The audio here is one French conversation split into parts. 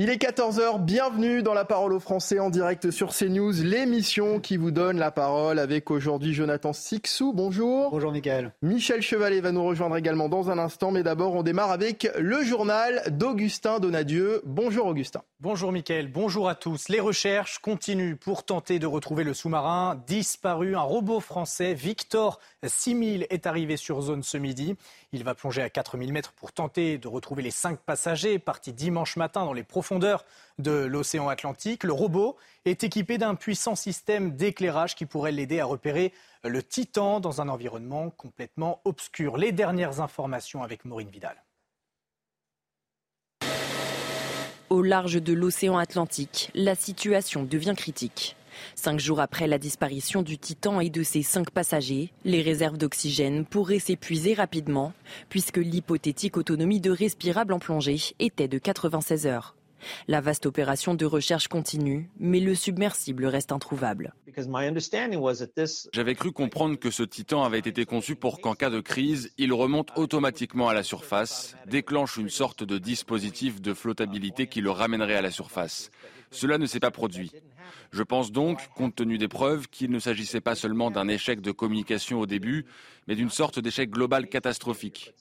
Il est 14h, bienvenue dans La Parole aux Français en direct sur CNews, l'émission qui vous donne la parole avec aujourd'hui Jonathan Sixou, bonjour. Bonjour Mickaël. Michel Chevalet va nous rejoindre également dans un instant, mais d'abord on démarre avec le journal d'Augustin Donadieu. Bonjour Augustin. Bonjour Mickaël, bonjour à tous. Les recherches continuent pour tenter de retrouver le sous-marin disparu. Un robot français, Victor 6000, est arrivé sur zone ce midi. Il va plonger à 4000 mètres pour tenter de retrouver les cinq passagers partis dimanche matin dans les profondeurs de l'océan Atlantique. Le robot est équipé d'un puissant système d'éclairage qui pourrait l'aider à repérer le Titan dans un environnement complètement obscur. Les dernières informations avec Maureen Vidal. Au large de l'océan Atlantique, la situation devient critique. Cinq jours après la disparition du Titan et de ses cinq passagers, les réserves d'oxygène pourraient s'épuiser rapidement, puisque l'hypothétique autonomie de respirable en plongée était de 96 heures. La vaste opération de recherche continue, mais le submersible reste introuvable. J'avais cru comprendre que ce Titan avait été conçu pour qu'en cas de crise, il remonte automatiquement à la surface, déclenche une sorte de dispositif de flottabilité qui le ramènerait à la surface. Cela ne s'est pas produit. Je pense donc, compte tenu des preuves, qu'il ne s'agissait pas seulement d'un échec de communication au début, mais d'une sorte d'échec global catastrophique.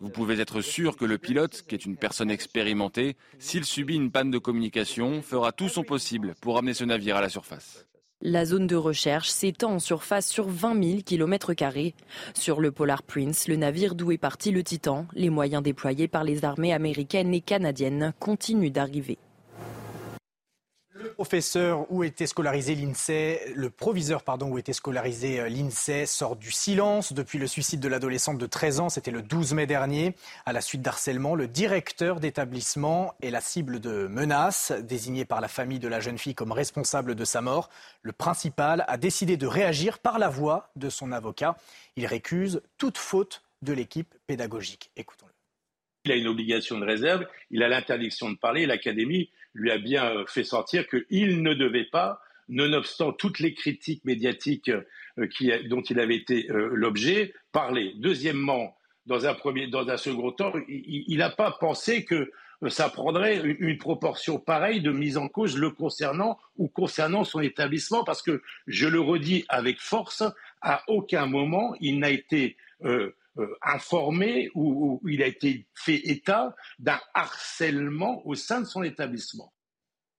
Vous pouvez être sûr que le pilote, qui est une personne expérimentée, s'il subit une panne de communication, fera tout son possible pour amener ce navire à la surface. La zone de recherche s'étend en surface sur 20 000 km. Sur le Polar Prince, le navire d'où est parti le Titan, les moyens déployés par les armées américaines et canadiennes continuent d'arriver. Le professeur où était scolarisé l'INSEE, le proviseur pardon où était scolarisé euh, l'INSEE sort du silence depuis le suicide de l'adolescente de 13 ans, c'était le 12 mai dernier. À la suite d'harcèlement, le directeur d'établissement est la cible de menaces, désigné par la famille de la jeune fille comme responsable de sa mort. Le principal a décidé de réagir par la voix de son avocat. Il récuse toute faute de l'équipe pédagogique. Écoutons-le. Il a une obligation de réserve, il a l'interdiction de parler, l'académie lui a bien euh, fait sortir qu'il ne devait pas, nonobstant toutes les critiques médiatiques euh, dont il avait été euh, l'objet, parler. Deuxièmement, dans un, premier, dans un second temps, il n'a pas pensé que ça prendrait une, proportion pareille de mise en cause le concernant ou concernant son établissement, parce que, je le redis avec force, à aucun moment il n'a été informé ou, ou il a été fait état d'un harcèlement au sein de son établissement.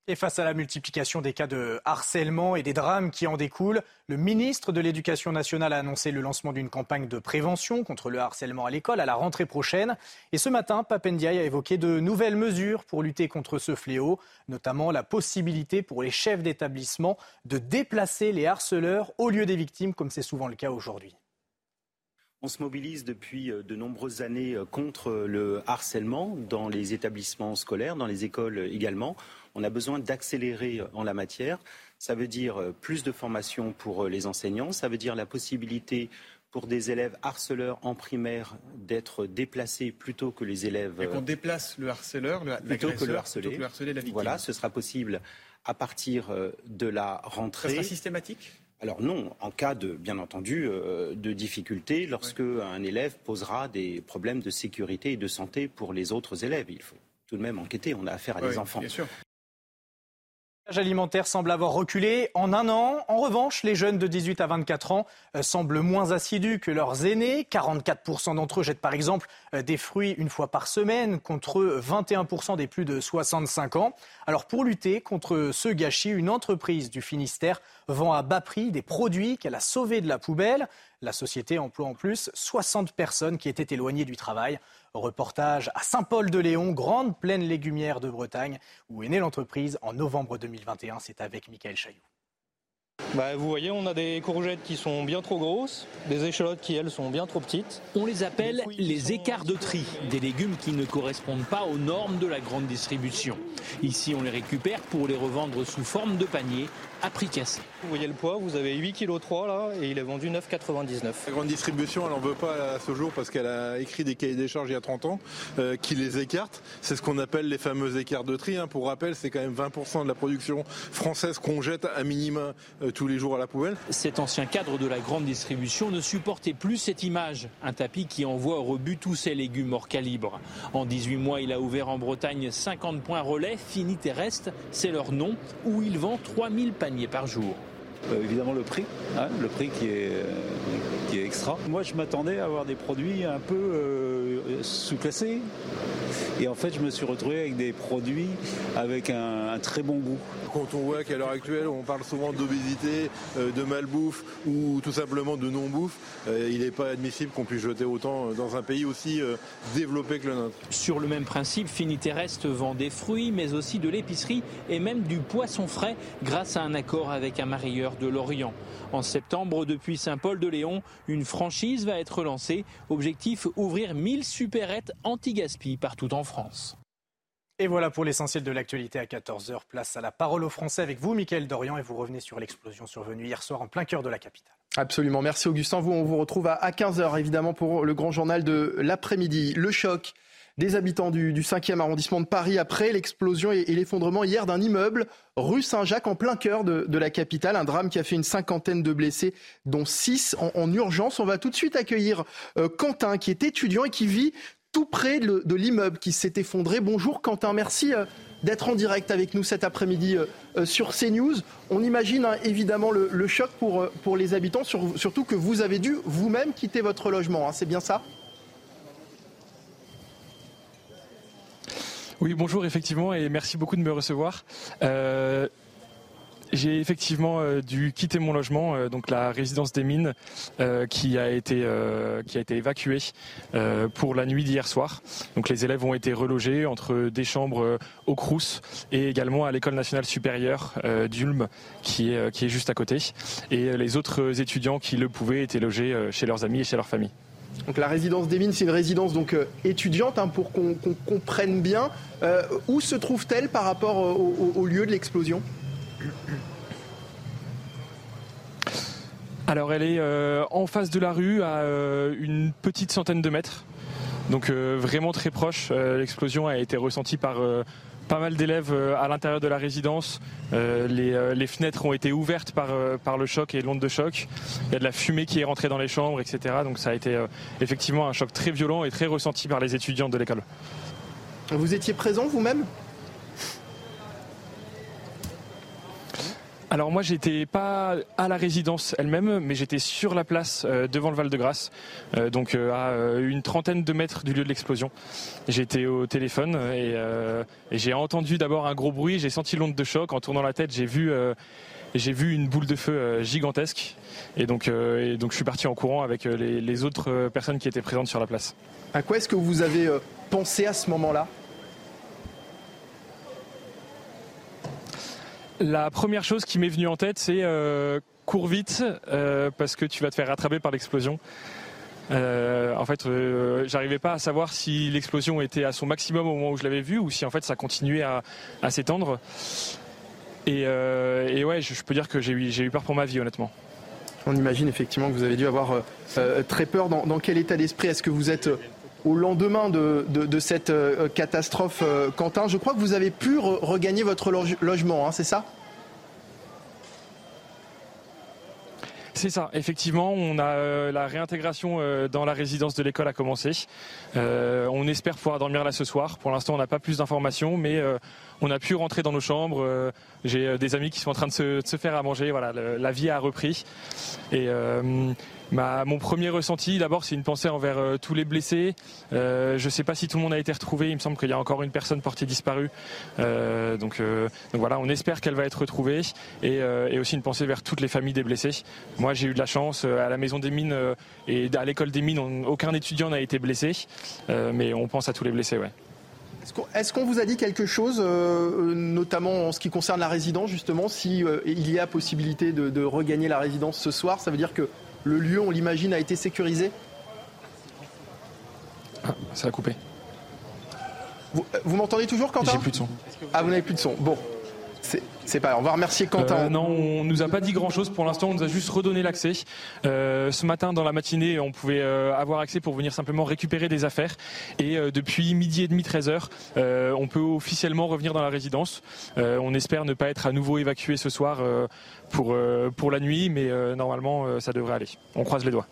Et face à la multiplication des cas de harcèlement et des drames qui en découlent, le ministre de l'Éducation nationale a annoncé le lancement d'une campagne de prévention contre le harcèlement à l'école à la rentrée prochaine. Et ce matin, Papendiaï a évoqué de nouvelles mesures pour lutter contre ce fléau, notamment la possibilité pour les chefs d'établissement de déplacer les harceleurs au lieu des victimes, comme c'est souvent le cas aujourd'hui. On se mobilise depuis euh, de nombreuses années euh, contre le harcèlement dans les établissements scolaires, dans les écoles également. On a besoin d'accélérer euh, en la matière. Ça veut dire plus de formation pour les enseignants, ça veut dire la possibilité pour des élèves harceleurs en primaire d'être déplacés plutôt que les élèves. Et qu'on déplace le harceleur, le, plutôt que le harceler. Plutôt que le la victime. Voilà, ce sera possible à partir de la rentrée. Ça sera systématique? Alors non, en cas de, bien entendu, euh, de difficulté, lorsque un élève posera des problèmes de sécurité et de santé pour les autres élèves, il faut tout de même enquêter. On a affaire à des enfants. Bien sûr alimentaire semble avoir reculé en un an. En revanche, les jeunes de 18 à 24 ans euh, semblent moins assidus que leurs aînés. 44% d'entre eux jettent par exemple euh, des fruits une fois par semaine contre 21% des plus de 65 ans. Alors pour lutter contre ce gâchis, une entreprise du Finistère vend à bas prix des produits qu'elle a sauvés de la poubelle. La société emploie en plus 60 personnes qui étaient éloignées du travail. Reportage à Saint-Paul-de-Léon, grande plaine légumière de Bretagne, où est née l'entreprise en novembre 2021. C'est avec Michael Chailloux. Bah, Vous voyez, on a des courgettes qui sont bien trop grosses, des échalotes qui, elles, sont bien trop petites. On les appelle les écarts de tri, des légumes qui ne correspondent pas aux normes de la grande distribution. Ici, on les récupère pour les revendre sous forme de panier à prix cassé. Vous voyez le poids, vous avez 8 kg 3 là et il est vendu 9,99. La grande distribution, elle n'en veut pas à ce jour parce qu'elle a écrit des cahiers des charges il y a 30 ans euh, qui les écartent. C'est ce qu'on appelle les fameux écarts de tri. Hein. Pour rappel, c'est quand même 20% de la production française qu'on jette à minima euh, tous les jours à la poubelle. Cet ancien cadre de la grande distribution ne supportait plus cette image. Un tapis qui envoie au rebut tous ses légumes hors calibre. En 18 mois, il a ouvert en Bretagne 50 points relais. Fini Terrestre, c'est leur nom, où il vend 3000 paniers par jour. Euh, évidemment le prix, hein, le prix qui est, euh, qui est extra. Moi je m'attendais à avoir des produits un peu euh, sous-classés et en fait je me suis retrouvé avec des produits avec un, un très bon goût. Quand on voit qu'à l'heure actuelle on parle souvent d'obésité, de malbouffe ou tout simplement de non-bouffe, il n'est pas admissible qu'on puisse jeter autant dans un pays aussi développé que le nôtre. Sur le même principe, Finiterrestre vend des fruits mais aussi de l'épicerie et même du poisson frais grâce à un accord avec un marieur de Lorient. En septembre, depuis Saint-Paul-de-Léon, une franchise va être lancée. Objectif ouvrir 1000 supérettes anti-gaspi partout en France. Et voilà pour l'essentiel de l'actualité à 14h. Place à la parole aux Français avec vous, Mickaël Dorian, et vous revenez sur l'explosion survenue hier soir en plein cœur de la capitale. Absolument. Merci Augustin. Vous, on vous retrouve à 15h évidemment pour le grand journal de l'après-midi. Le choc des habitants du, 5e arrondissement de Paris après l'explosion et, l'effondrement hier d'un immeuble rue Saint-Jacques en plein cœur de, la capitale. Un drame qui a fait une cinquantaine de blessés, dont six en, urgence. On va tout de suite accueillir euh, Quentin, qui est étudiant et qui vit tout près de, l'immeuble qui s'est effondré. Bonjour Quentin, merci. Euh, d'être en direct avec nous cet après-midi euh, sur CNews. On imagine hein, évidemment le, choc pour, pour les habitants, surtout que vous avez dû vous-même quitter votre logement. Hein. C'est bien ça? Oui, bonjour effectivement et merci beaucoup de me recevoir. Euh, j'ai effectivement euh, dû quitter mon logement, euh, donc la résidence des mines, qui a été évacuée pour la nuit d'hier soir. Donc les élèves ont été relogés entre des chambres au Crous et également à l'école nationale supérieure d'Ulm, qui est qui est juste à côté. Et les autres étudiants qui le pouvaient étaient logés chez leurs amis et chez leur famille. La résidence des mines, c'est une résidence donc euh, étudiante, hein, pour qu'on comprenne bien. Euh, où se trouve-t-elle par rapport au, lieu de l'explosion? Alors elle est euh, en face de la rue, à une petite centaine de mètres. Donc vraiment très proche. L'explosion a été ressentie par pas mal d'élèves euh, à l'intérieur de la résidence. Euh, euh, les, fenêtres ont été ouvertes par, par le choc et l'onde de choc. Il y a de la fumée qui est rentrée dans les chambres, etc. Donc ça a été effectivement un choc très violent et très ressenti par les étudiants de l'école. Vous étiez présent vous-même? Alors moi j'étais pas à la résidence elle-même, mais j'étais sur la place euh, devant le Val-de-Grâce, euh, donc euh, à une trentaine de mètres du lieu de l'explosion. J'étais au téléphone et, j'ai entendu d'abord un gros bruit, j'ai senti l'onde de choc. En tournant la tête, j'ai vu j'ai vu une boule de feu gigantesque et donc, donc je suis parti en courant avec les, les, autres personnes qui étaient présentes sur la place. À quoi est-ce que vous avez pensé à ce moment-là? La première chose qui m'est venue en tête, c'est euh, cours vite euh, parce que tu vas te faire rattraper par l'explosion. Euh, en fait, j'arrivais pas à savoir si l'explosion était à son maximum au moment où je l'avais vu ou si en fait ça continuait à, s'étendre. Et, ouais, je, peux dire que j'ai eu peur pour ma vie, honnêtement. On imagine effectivement que vous avez dû avoir très peur. Dans, quel état d'esprit est-ce que vous êtes au lendemain de, cette euh, catastrophe, euh, Quentin. Je crois que vous avez pu regagner votre logement, hein, c'est ça? C'est ça, effectivement, on a euh, la réintégration dans la résidence de l'école a commencé. on espère pouvoir dormir là ce soir. Pour l'instant, on n'a pas plus d'informations, mais on a pu rentrer dans nos chambres. J'ai des amis qui sont en train de se, faire à manger. Voilà, la vie a repris. Et mon premier ressenti, d'abord, c'est une pensée envers euh, tous les blessés. Euh, je ne sais pas si tout le monde a été retrouvé. Il me semble qu'il y a encore une personne portée disparue. Euh, donc, voilà, on espère qu'elle va être retrouvée. Et, aussi une pensée vers toutes les familles des blessés. Moi, j'ai eu de la chance à la maison des mines et à l'école des mines. aucun étudiant n'a été blessé, mais on pense à tous les blessés, ouais. Est-ce qu'on vous a dit quelque chose, notamment en ce qui concerne la résidence, justement, si y a possibilité de, regagner la résidence ce soir? Ça veut dire que le lieu, on l'imagine, a été sécurisé ah, Ça a coupé. Vous, m'entendez toujours, Quentin? J'ai plus de son. Ah, vous n'avez plus de son. Bon. C'est pas. On va remercier Quentin. Euh, non, on nous a pas dit grand chose pour l'instant. On nous a juste redonné l'accès. Euh, ce matin, dans la matinée, on pouvait euh, avoir accès pour venir simplement récupérer des affaires. Et depuis midi et demi, 13 heures, on peut officiellement revenir dans la résidence. on espère ne pas être à nouveau évacué ce soir pour pour la nuit, mais normalement, ça devrait aller. On croise les doigts.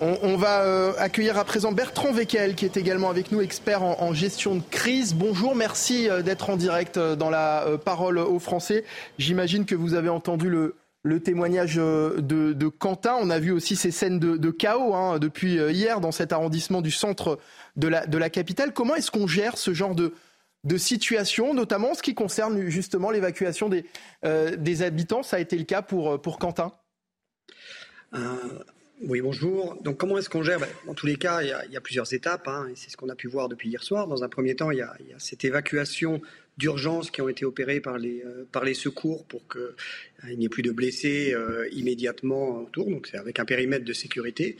On, va euh, accueillir à présent Bertrand Veckel, qui est également avec nous, expert en, gestion de crise. Bonjour, merci euh, d'être en direct euh, dans la parole aux Français. J'imagine que vous avez entendu le, témoignage de, Quentin. On a vu aussi ces scènes de, chaos hein, depuis hier dans cet arrondissement du centre de la, capitale. Comment est-ce qu'on gère ce genre de, situation, notamment en ce qui concerne justement l'évacuation des, habitants? Ça a été le cas pour, pour Quentin? Oui, bonjour. Donc, comment est-ce qu'on gère? Ben, Dans tous les cas, il y a, plusieurs étapes, hein, et c'est ce qu'on a pu voir depuis hier soir. Dans un premier temps, il y a, cette évacuation d'urgence qui ont été opérées par les, euh, secours pour qu'il euh, n'y ait plus de blessés euh, immédiatement autour. Donc, c'est avec un périmètre de sécurité.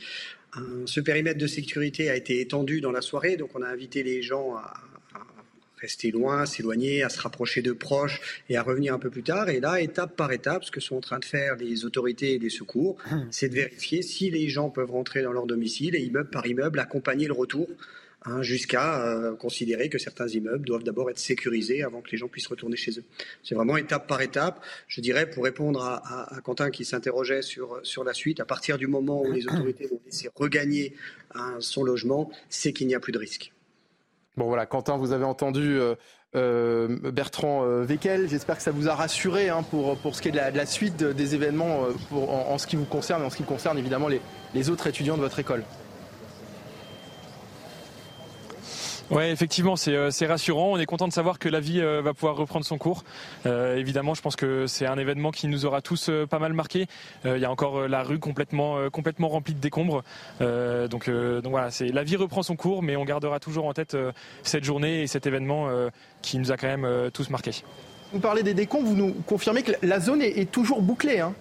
ce périmètre de sécurité a été étendu dans la soirée, donc on a invité les gens à, rester loin, s'éloigner, à se rapprocher de proches et à revenir un peu plus tard. Et là, étape par étape, ce que sont en train de faire les autorités et les secours, hum. c'est de vérifier si les gens peuvent rentrer dans leur domicile et immeuble par immeuble, accompagner le retour. Hein, jusqu'à euh, considérer que certains immeubles doivent d'abord être sécurisés avant que les gens puissent retourner chez eux. C'est vraiment étape par étape. Je dirais, pour répondre à, Quentin qui s'interrogeait sur, sur la suite, à partir du moment où les autorités vont laisser regagner hein, son logement, c'est qu'il n'y a plus de risque. Bon voilà, Quentin, vous avez entendu euh, euh, Bertrand euh, Veckel. J'espère que ça vous a rassuré hein, pour, pour ce qui est de la, suite des événements en, ce qui vous concerne et en ce qui concerne évidemment les autres étudiants de votre école. Ouais, effectivement, euh, c'est rassurant. On est content de savoir que la vie euh, va pouvoir reprendre son cours. Euh, évidemment, je pense que c'est un événement qui nous aura tous pas mal marqué. Il y a encore la rue complètement complètement remplie de décombres. donc voilà, la vie reprend son cours, mais on gardera toujours en tête cette journée et cet événement qui nous a quand même tous marqués. Vous parlez des décombres, vous nous confirmez que la zone est, est toujours bouclée. Hein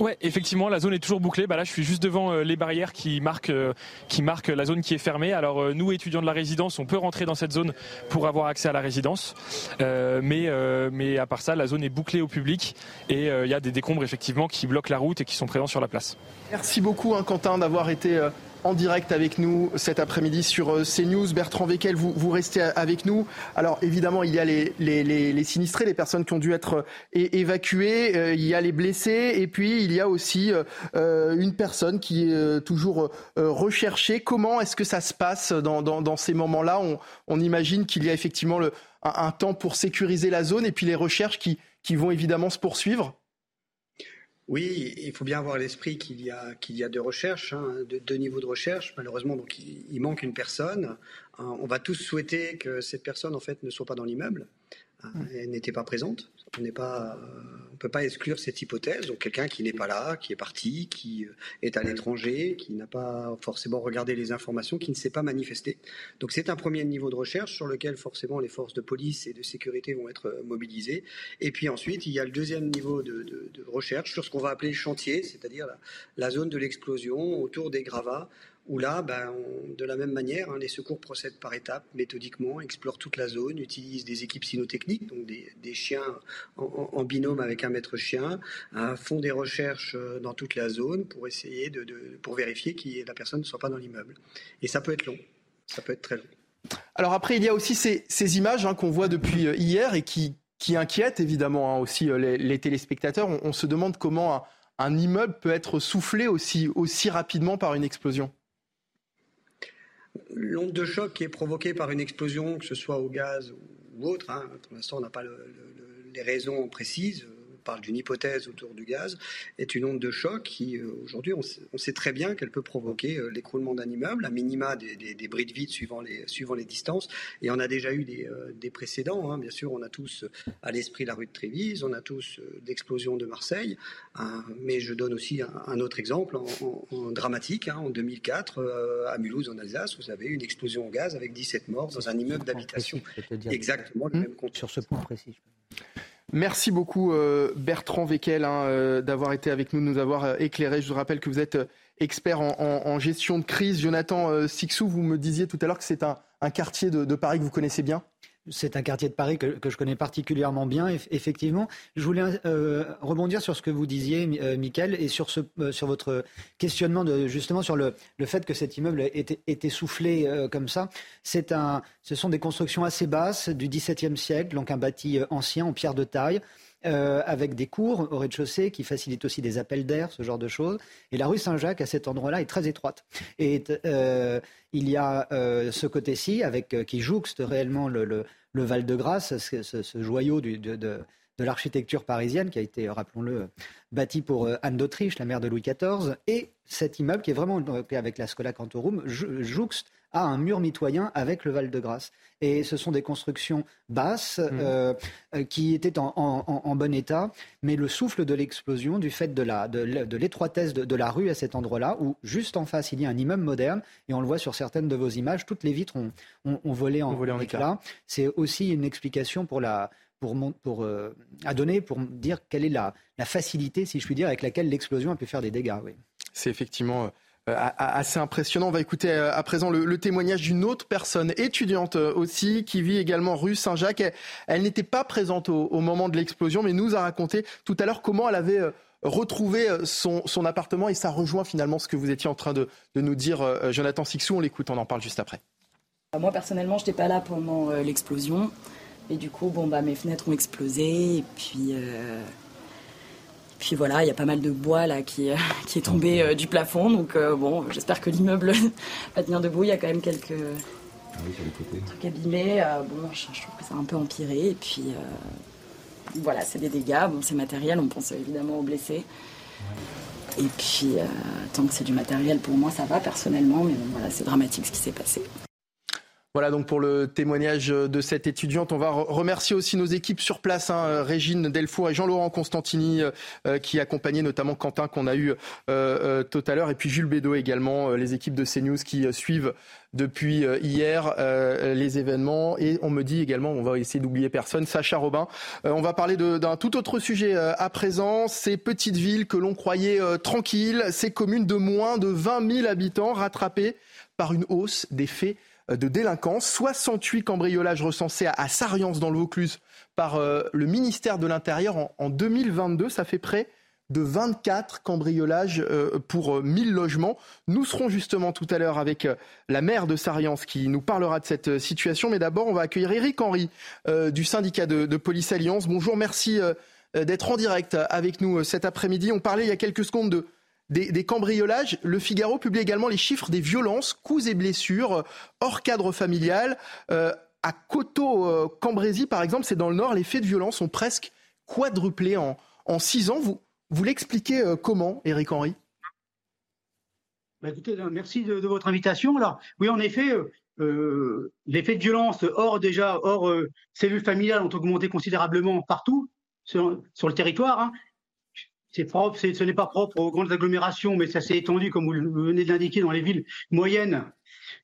Ouais, effectivement, la zone est toujours bouclée. Bah là, je suis juste devant euh, les barrières qui marquent, euh, qui marquent la zone qui est fermée. Alors, euh, nous, étudiants de la résidence, on peut rentrer dans cette zone pour avoir accès à la résidence. mais, mais à part ça, la zone est bouclée au public et il y a des décombres, effectivement, qui bloquent la route et qui sont présents sur la place. Merci beaucoup, hein, Quentin, d'avoir été en direct avec nous cet après-midi sur euh, CNews. Bertrand Veckel, vous, vous restez avec nous. Alors évidemment, il y a les, les, les, sinistrés, les personnes qui ont dû être euh, évacuées, euh, il y a les blessés, et puis il y a aussi une personne qui est toujours recherchée. Comment est-ce que ça se passe dans, ces moments-là? On, on, imagine qu'il y a effectivement un, temps pour sécuriser la zone et puis les recherches qui, qui vont évidemment se poursuivre. Oui, il faut bien avoir à l'esprit qu'il y a qu'il y a deux recherches, hein, deux, niveaux de recherche. Malheureusement, donc il, manque une personne. on va tous souhaiter que cette personne en fait ne soit pas dans l'immeuble. Hein, mmh. Elle n'était pas présente. On n'est pas, on peut pas exclure cette hypothèse. Donc quelqu'un qui n'est pas là, qui est parti, qui euh, est à l'étranger, qui n'a pas forcément regardé les informations, qui ne s'est pas manifesté. Donc c'est un premier niveau de recherche sur lequel forcément les forces de police et de sécurité vont être euh, mobilisées. Et puis ensuite il y a le deuxième niveau de, recherche sur ce qu'on va appeler chantier, c'est-à-dire la zone de l'explosion autour des gravats où là, ben, de la même manière, hein, les secours procèdent par étapes, méthodiquement, explorent toute la zone, utilisent des équipes cynotechniques, donc des, chiens en, binôme avec un maître chien, hein, font des recherches euh, dans toute la zone pour essayer de, pour vérifier que la personne ne soit pas dans l'immeuble. Et ça peut être long, ça peut être très long. Alors après, il y a aussi ces, images hein, qu'on voit depuis euh, hier et qui, qui inquiètent évidemment aussi euh, les, téléspectateurs. On, se demande comment un, un, immeuble peut être soufflé aussi, aussi rapidement par une explosion. L'onde de choc qui est provoquée par une explosion, que ce soit au gaz ou autre, hein, pour l'instant on n'a pas les raisons précises, parle d'une hypothèse autour du gaz, est une onde de choc qui, aujourd'hui, on, sait très bien qu'elle peut provoquer l'écroulement d'un immeuble, à minima des, des, bris de vide suivant les, suivant les distances. Et on a déjà eu des, des précédents. Hein. Bien sûr, on a tous à l'esprit la rue de Trévise, on a tous l'explosion de Marseille. mais je donne aussi un, autre exemple en, dramatique. Hein. en 2004, à Mulhouse, en Alsace, vous avez une explosion au gaz avec 17 morts dans un immeuble d'habitation. Exactement le hmm. même contexte. Sur ce point précis. Merci beaucoup euh, Bertrand Veckel hein, euh, d'avoir été avec nous, de nous avoir euh, éclairé. Je vous rappelle que vous êtes expert en, gestion de crise. Jonathan Sixou, vous me disiez tout à l'heure que c'est un, quartier de, Paris que vous connaissez bien c'est un quartier de Paris que, je connais particulièrement bien, effectivement. Je voulais euh, rebondir sur ce que vous disiez, euh, Michael, et sur, ce, euh, sur votre questionnement de, justement sur le, le fait que cet immeuble était, était soufflé comme ça. C'est un, ce sont des constructions assez basses du XVIIe siècle, donc un bâti ancien en pierre de taille. Avec des cours au rez-de-chaussée qui facilitent aussi des appels d'air, ce genre de choses. Et la rue Saint-Jacques, à cet endroit-là, est très étroite. Et il y a ce côté-ci, avec qui jouxte réellement le, le Val-de-Grâce, ce, joyau de, l'architecture parisienne qui a été, rappelons-le, bâti pour euh, Anne d'Autriche, la mère de Louis XIV, et cet immeuble qui est vraiment, avec la Scola Cantorum, jouxte à un mur mitoyen avec le Val-de-Grâce. Et ce sont des constructions basses mmh. euh, euh, qui étaient en, bon état, mais le souffle de l'explosion, du fait de, l'étroitesse de, la rue à cet endroit-là, où juste en face il y a un immeuble moderne, et on le voit sur certaines de vos images, toutes les vitres ont, volé en, volé en éclat. C'est aussi une explication pour la, pour, pour euh, à donner pour dire quelle est la, facilité, si je puis dire, avec laquelle l'explosion a pu faire des dégâts. Oui. C'est effectivement euh, assez impressionnant. On va écouter euh, à présent le, témoignage d'une autre personne, étudiante euh, aussi, qui vit également rue Saint-Jacques. Elle, n'était pas présente au, moment de l'explosion, mais nous a raconté tout à l'heure comment elle avait retrouvé son, appartement et ça rejoint finalement ce que vous étiez en train de, nous dire, Jonathan Sixou. On l'écoute, on en parle juste après. Moi personnellement, je n'étais pas là pendant l'explosion et du coup, bon bah mes fenêtres ont explosé et puis puis voilà, il y a pas mal de bois là qui, qui est tombé euh, du plafond. Donc euh, bon, j'espère que l'immeuble va tenir debout. Il y a quand même quelques ah trucs abîmés. Euh, bon, je, trouve que ça a un peu empiré. Et puis voilà, c'est des dégâts. Bon, c'est matériel. On pense évidemment aux blessés. Et puis, tant que c'est du matériel, pour moi, ça va personnellement. Mais bon, voilà, c'est dramatique ce qui s'est passé. Voilà donc pour le témoignage de cette étudiante. On va remercier aussi nos équipes sur place, hein, Régine Delfour et Jean-Laurent Constantini euh, qui accompagnaient notamment Quentin qu'on a eu euh, euh, tout à l'heure et puis Jules Bédot également, les équipes de CNews qui suivent depuis hier les événements et on me dit également, on va essayer d'oublier personne, Sacha Robin. on va parler d'un tout autre sujet à présent, ces petites villes que l'on croyait tranquilles, ces communes de moins de 20 000 habitants rattrapées par une hausse des faits de délinquance. 68 cambriolages recensés à, Sariance dans le Vaucluse par euh, le ministère de l'Intérieur en, 2022. Ça fait près de 24 cambriolages euh, pour 1000 euh, logements. Nous serons justement tout à l'heure avec la maire de Sariance qui nous parlera de cette situation. Mais d'abord, on va accueillir Eric Henry du syndicat de, de Police Alliance. Bonjour, merci d'être en direct avec nous cet après-midi. On parlait il y a quelques secondes de, des, cambriolages. Le Figaro publie également les chiffres des violences, coups et blessures hors cadre familial. Euh, à Coteau-Cambrésis, par exemple, c'est dans le Nord, les faits de violence ont presque quadruplé en, six ans. Vous, vous l'expliquez euh, comment, Éric Henry? Bah, écoutez, euh, merci de, votre invitation. Alors, oui, en effet, les faits de violence hors déjà hors cellules familiales ont augmenté considérablement partout sur, sur le territoire. Hein c'est propre, ce n'est pas propre aux grandes agglomérations, mais ça s'est étendu, comme vous venez de l'indiquer, dans les villes moyennes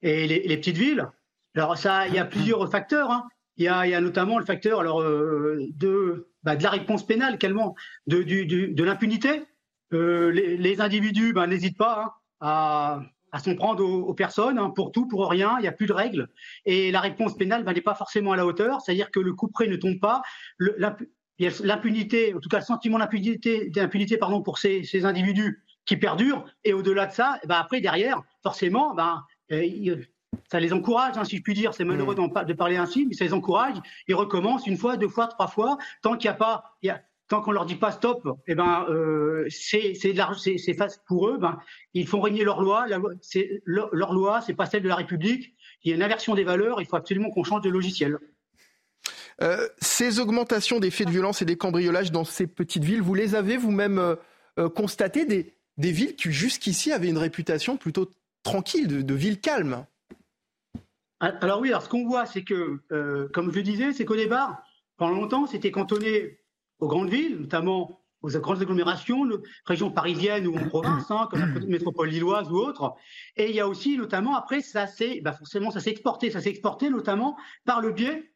et les, petites villes. Alors ça, il y a plusieurs facteurs. Hein. Il, y a, notamment le facteur alors euh, de, bah, de la réponse pénale, également, de, de l'impunité. Euh, les, individus ben, n'hésitent pas hein, à, s'en prendre aux, personnes hein, pour tout, pour rien. Il n'y a plus de règles. Et la réponse pénale ben, n'est pas forcément à la hauteur, c'est-à-dire que le coup près ne tombe pas. Le, il y a l'impunité, en tout cas le sentiment d'impunité, d'impunité pardon, pour ces, ces, individus qui perdurent. Et au-delà de ça, ben après, derrière, forcément, ben, euh, ça les encourage, hein, si je puis dire. C'est malheureux mmh. de parler ainsi, mais ça les encourage. Ils recommencent une fois, deux fois, trois fois. Tant qu'il n'y a pas, y a, tant qu'on leur dit pas stop, eh ben, euh, c'est c'est pour eux. Ben, ils font régner leur loi. La loi c'est leur, leur loi, c'est pas celle de la République. Il y a une inversion des valeurs. Il faut absolument qu'on change de logiciel. Euh, ces augmentations des faits de violence et des cambriolages dans ces petites villes, vous les avez vous-même euh, constatées des, des, villes qui jusqu'ici avaient une réputation plutôt tranquille, de, de villes calmes Alors oui, alors ce qu'on voit, c'est que, comme je le disais, c'est qu'au départ, pendant longtemps, c'était cantonné aux grandes villes, notamment aux grandes agglomérations, régions parisiennes ou en province, hein, comme la métropole lilloise ou autre. Et il y a aussi, notamment, après, ça s'est, bah forcément, ça s'est exporté. Ça s'est exporté notamment par le biais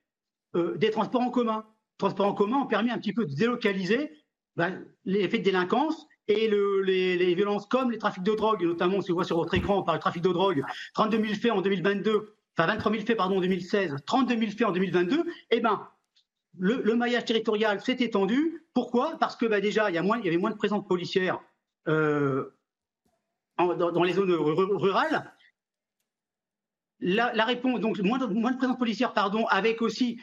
euh, des transports en commun. Les transports en commun ont permis un petit peu de délocaliser bah, les effets de délinquance et le, les, violences comme les trafics de drogue, notamment, si vous voyez sur votre écran, on parle trafic de drogue, 32 000 faits en 2022, enfin 23 000 faits pardon, en 2016, 32 000 faits en 2022, eh ben, le, maillage territorial s'est étendu. Pourquoi? Parce que bah, déjà, il y, avait moins de présence policière euh, dans, les zones rurales. La, réponse, donc moins de, présence policière, pardon, avec aussi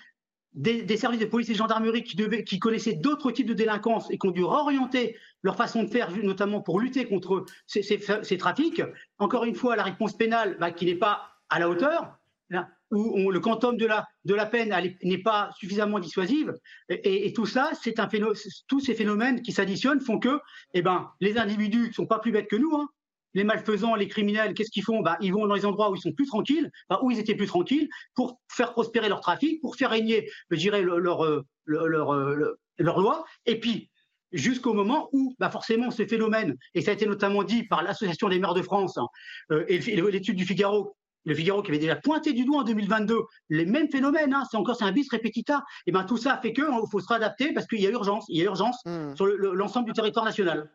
des, services de police et gendarmerie qui, qui connaissaient d'autres types de délinquance et qui ont dû réorienter leur façon de faire, notamment pour lutter contre ces, trafics. Encore une fois, la réponse pénale bah, qui n'est pas à la hauteur où le quantum de la, de la peine n'est pas suffisamment dissuasive. Et, tout ça, c'est un tous ces phénomènes qui s'additionnent font que eh ben, les individus ne sont pas plus bêtes que nous. Hein. Les malfaisants, les criminels, qu'est-ce qu'ils font? Bah, Ils vont dans les endroits où ils sont plus tranquilles, bah, où ils étaient plus tranquilles, pour faire prospérer leur trafic, pour faire régner, je dirais, leur, euh, leur, euh, leur, loi. Et puis, jusqu'au moment où, bah forcément, ce phénomène, et ça a été notamment dit par l'Association des maires de France hein, euh, et l'étude du Figaro, le Figaro qui avait déjà pointé du doigt en 2022 les mêmes phénomènes, hein, c'est encore un bis repetita, et ben tout ça fait que il faut se réadapter parce qu'il y a urgence, il y a urgence hmm. sur l'ensemble du territoire national.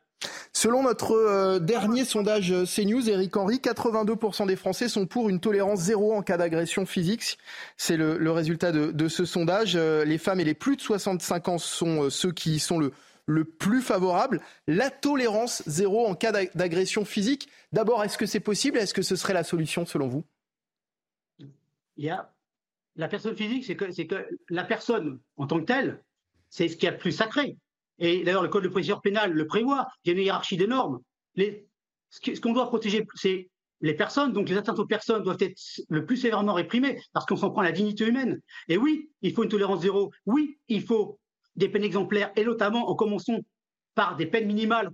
Selon notre euh, dernier sondage euh, CNews, Eric Henry, 82% des Français sont pour une tolérance zéro en cas d'agression physique. C'est le, résultat de, ce sondage. Euh, les femmes et les plus de 65 ans sont ceux qui sont le, plus favorables. La tolérance zéro en cas d'agression physique. D'abord, est-ce que c'est possible? Est-ce que ce serait la solution selon vous? Y a la personne physique, c'est que, la personne en tant que telle, c'est ce qui est le plus sacré. Et d'ailleurs, le code de procédure pénale le prévoit. Il y a une hiérarchie des normes. Ce qu'on doit protéger, c'est les personnes. Donc, les atteintes aux personnes doivent être le plus sévèrement réprimées parce qu'on s'en prend à la dignité humaine. Et oui, il faut une tolérance zéro. Oui, il faut des peines exemplaires et notamment en commençant par des peines minimales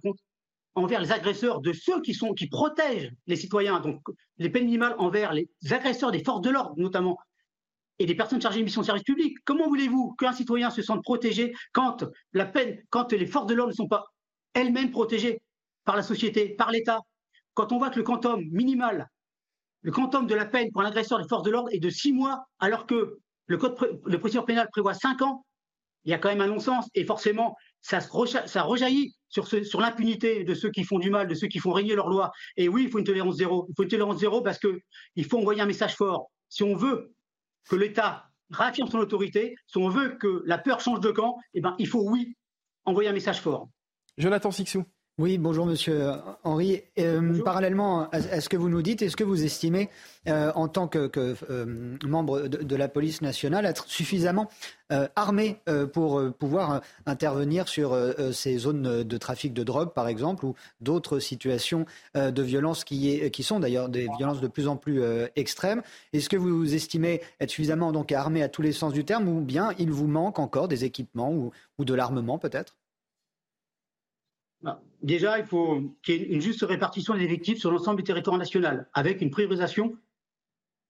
envers les agresseurs de ceux qui, qui protègent les citoyens, donc les peines minimales envers les agresseurs des forces de l'ordre notamment, et des personnes chargées de mission de service public. Comment voulez-vous qu'un citoyen se sente protégé quand la peine, quand les forces de l'ordre ne sont pas elles-mêmes protégées par la société, par l'État? Quand on voit que le quantum minimal, le quantum de la peine pour l'agresseur des forces de l'ordre est de six mois, alors que le code de procédure pénale prévoit cinq ans, il y a quand même un non-sens. Et forcément, ça, rejaillit sur, sur l'impunité de ceux qui font du mal, de ceux qui font régner leur loi. Et oui, il faut une tolérance zéro. Il faut une tolérance zéro parce qu'il faut envoyer un message fort. Si on veut que l'État réaffirme son autorité, si on veut que la peur change de camp, eh ben, il faut, oui, envoyer un message fort. Jonathan Sixou. Oui, bonjour Monsieur Henri. Euh, parallèlement à, ce que vous nous dites, est-ce que vous estimez, euh, en tant que, euh, membre de, la police nationale, être suffisamment armé pour pouvoir intervenir sur ces zones de trafic de drogue, par exemple, ou d'autres situations de violence qui, qui sont d'ailleurs des violences de plus en plus extrêmes? Est-ce que vous estimez être suffisamment donc armé à tous les sens du terme, ou bien il vous manque encore des équipements ou de l'armement peut-être? Déjà, il faut qu'il y ait une juste répartition des effectifs sur l'ensemble du territoire national, avec une priorisation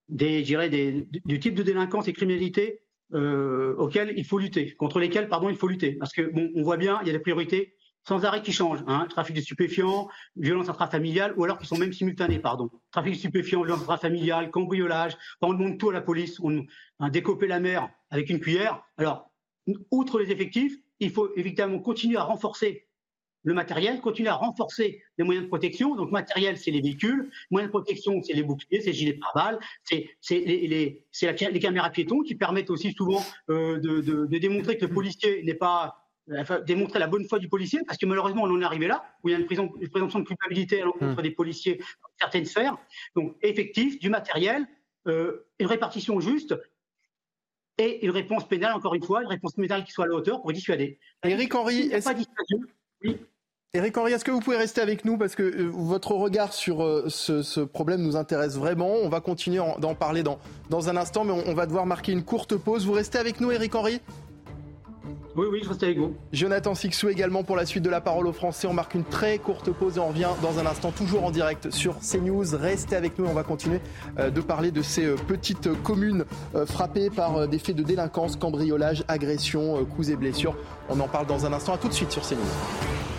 des, des, du type de délinquance et criminalité euh, il faut lutter, contre lesquels pardon, il faut lutter. Parce que bon, on voit bien, il y a des priorités sans arrêt qui changent. Hein, trafic de stupéfiants, violence intrafamiliale, ou alors qui sont même simultanées, pardon. Trafic de stupéfiants, violence intrafamiliale, cambriolage. On demande tout à la police, on, décoper la mer avec une cuillère. Alors, outre les effectifs, il faut évidemment continuer à renforcer le matériel, continuer à renforcer les moyens de protection. Donc, matériel, c'est les véhicules, moyens de protection, c'est les boucliers, c'est les gilets pare-balles, c'est les, les, les, caméras piétons qui permettent aussi souvent euh, de, de, de, démontrer que le policier n'est pas Enfin, démontrer la bonne foi du policier, parce que malheureusement, on en est arrivé là, où il y a une, présomption de culpabilité à l'encontre mmh. des policiers dans certaines sphères. Donc, effectif, du matériel, euh, une répartition juste, et une réponse pénale, encore une fois, une réponse pénale qui soit à la hauteur pour dissuader. Eric Henry, est-ce... oui. Éric Henry, est-ce que vous pouvez rester avec nous? Parce que euh, votre regard sur euh, ce, problème nous intéresse vraiment. On va continuer d'en parler dans, dans un instant, mais on, va devoir marquer une courte pause. Vous restez avec nous, Éric Henry? Oui, oui, je reste avec vous. Jonathan Sixou également pour la suite de la parole aux Français. On marque une très courte pause et on revient dans un instant, toujours en direct sur CNews. Restez avec nous, on va continuer euh, de parler de ces petites communes frappées par des faits de délinquance, cambriolage, agression, coups et blessures. On en parle dans un instant. À tout de suite sur CNews.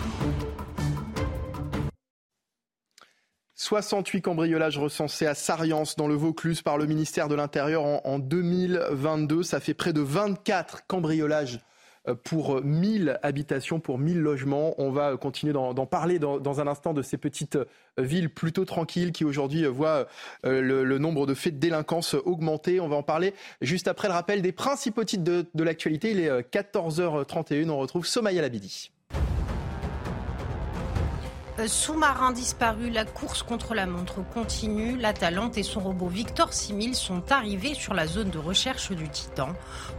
68 cambriolages recensés à Sariance dans le Vaucluse par le ministère de l'Intérieur en, 2022. Ça fait près de 24 cambriolages euh, pour 1000 habitations, pour 1000 logements. On va continuer d'en parler dans, un instant de ces petites euh, villes plutôt tranquilles qui aujourd'hui euh, voient le, nombre de faits de délinquance augmenter. On va en parler juste après le rappel des principaux titres de, de l'actualité. Il est 14h31. On retrouve Somaya Labidi. Euh, sous-marin disparu, la course contre la montre continue. La Talente et son robot Victor 6000 sont arrivés sur la zone de recherche du Titan.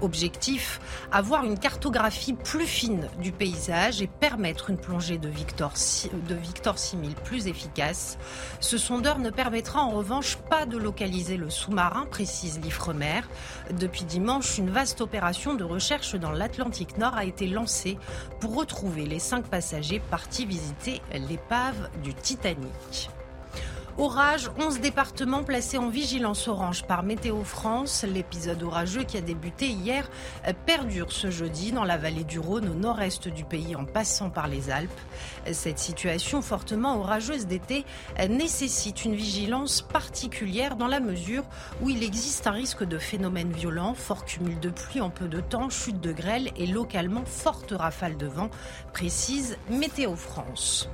Objectif, avoir une cartographie plus fine du paysage et permettre une plongée de Victor, de Victor 6000 plus efficace. Ce sondeur ne permettra en revanche pas de localiser le sous-marin, précise l'Ifremer. Depuis dimanche, une vaste opération de recherche dans l'Atlantique Nord a été lancée pour retrouver les cinq passagers partis visiter l'épave du Titanic. Orage, 11 départements placés en vigilance orange par Météo France. L'épisode orageux qui a débuté hier perdure ce jeudi dans la vallée du Rhône au nord-est du pays en passant par les Alpes. Cette situation fortement orageuse d'été nécessite une vigilance particulière dans la mesure où il existe un risque de phénomènes violents, fort cumul de pluie en peu de temps, chute de grêle et localement forte rafale de vent, précise Météo France.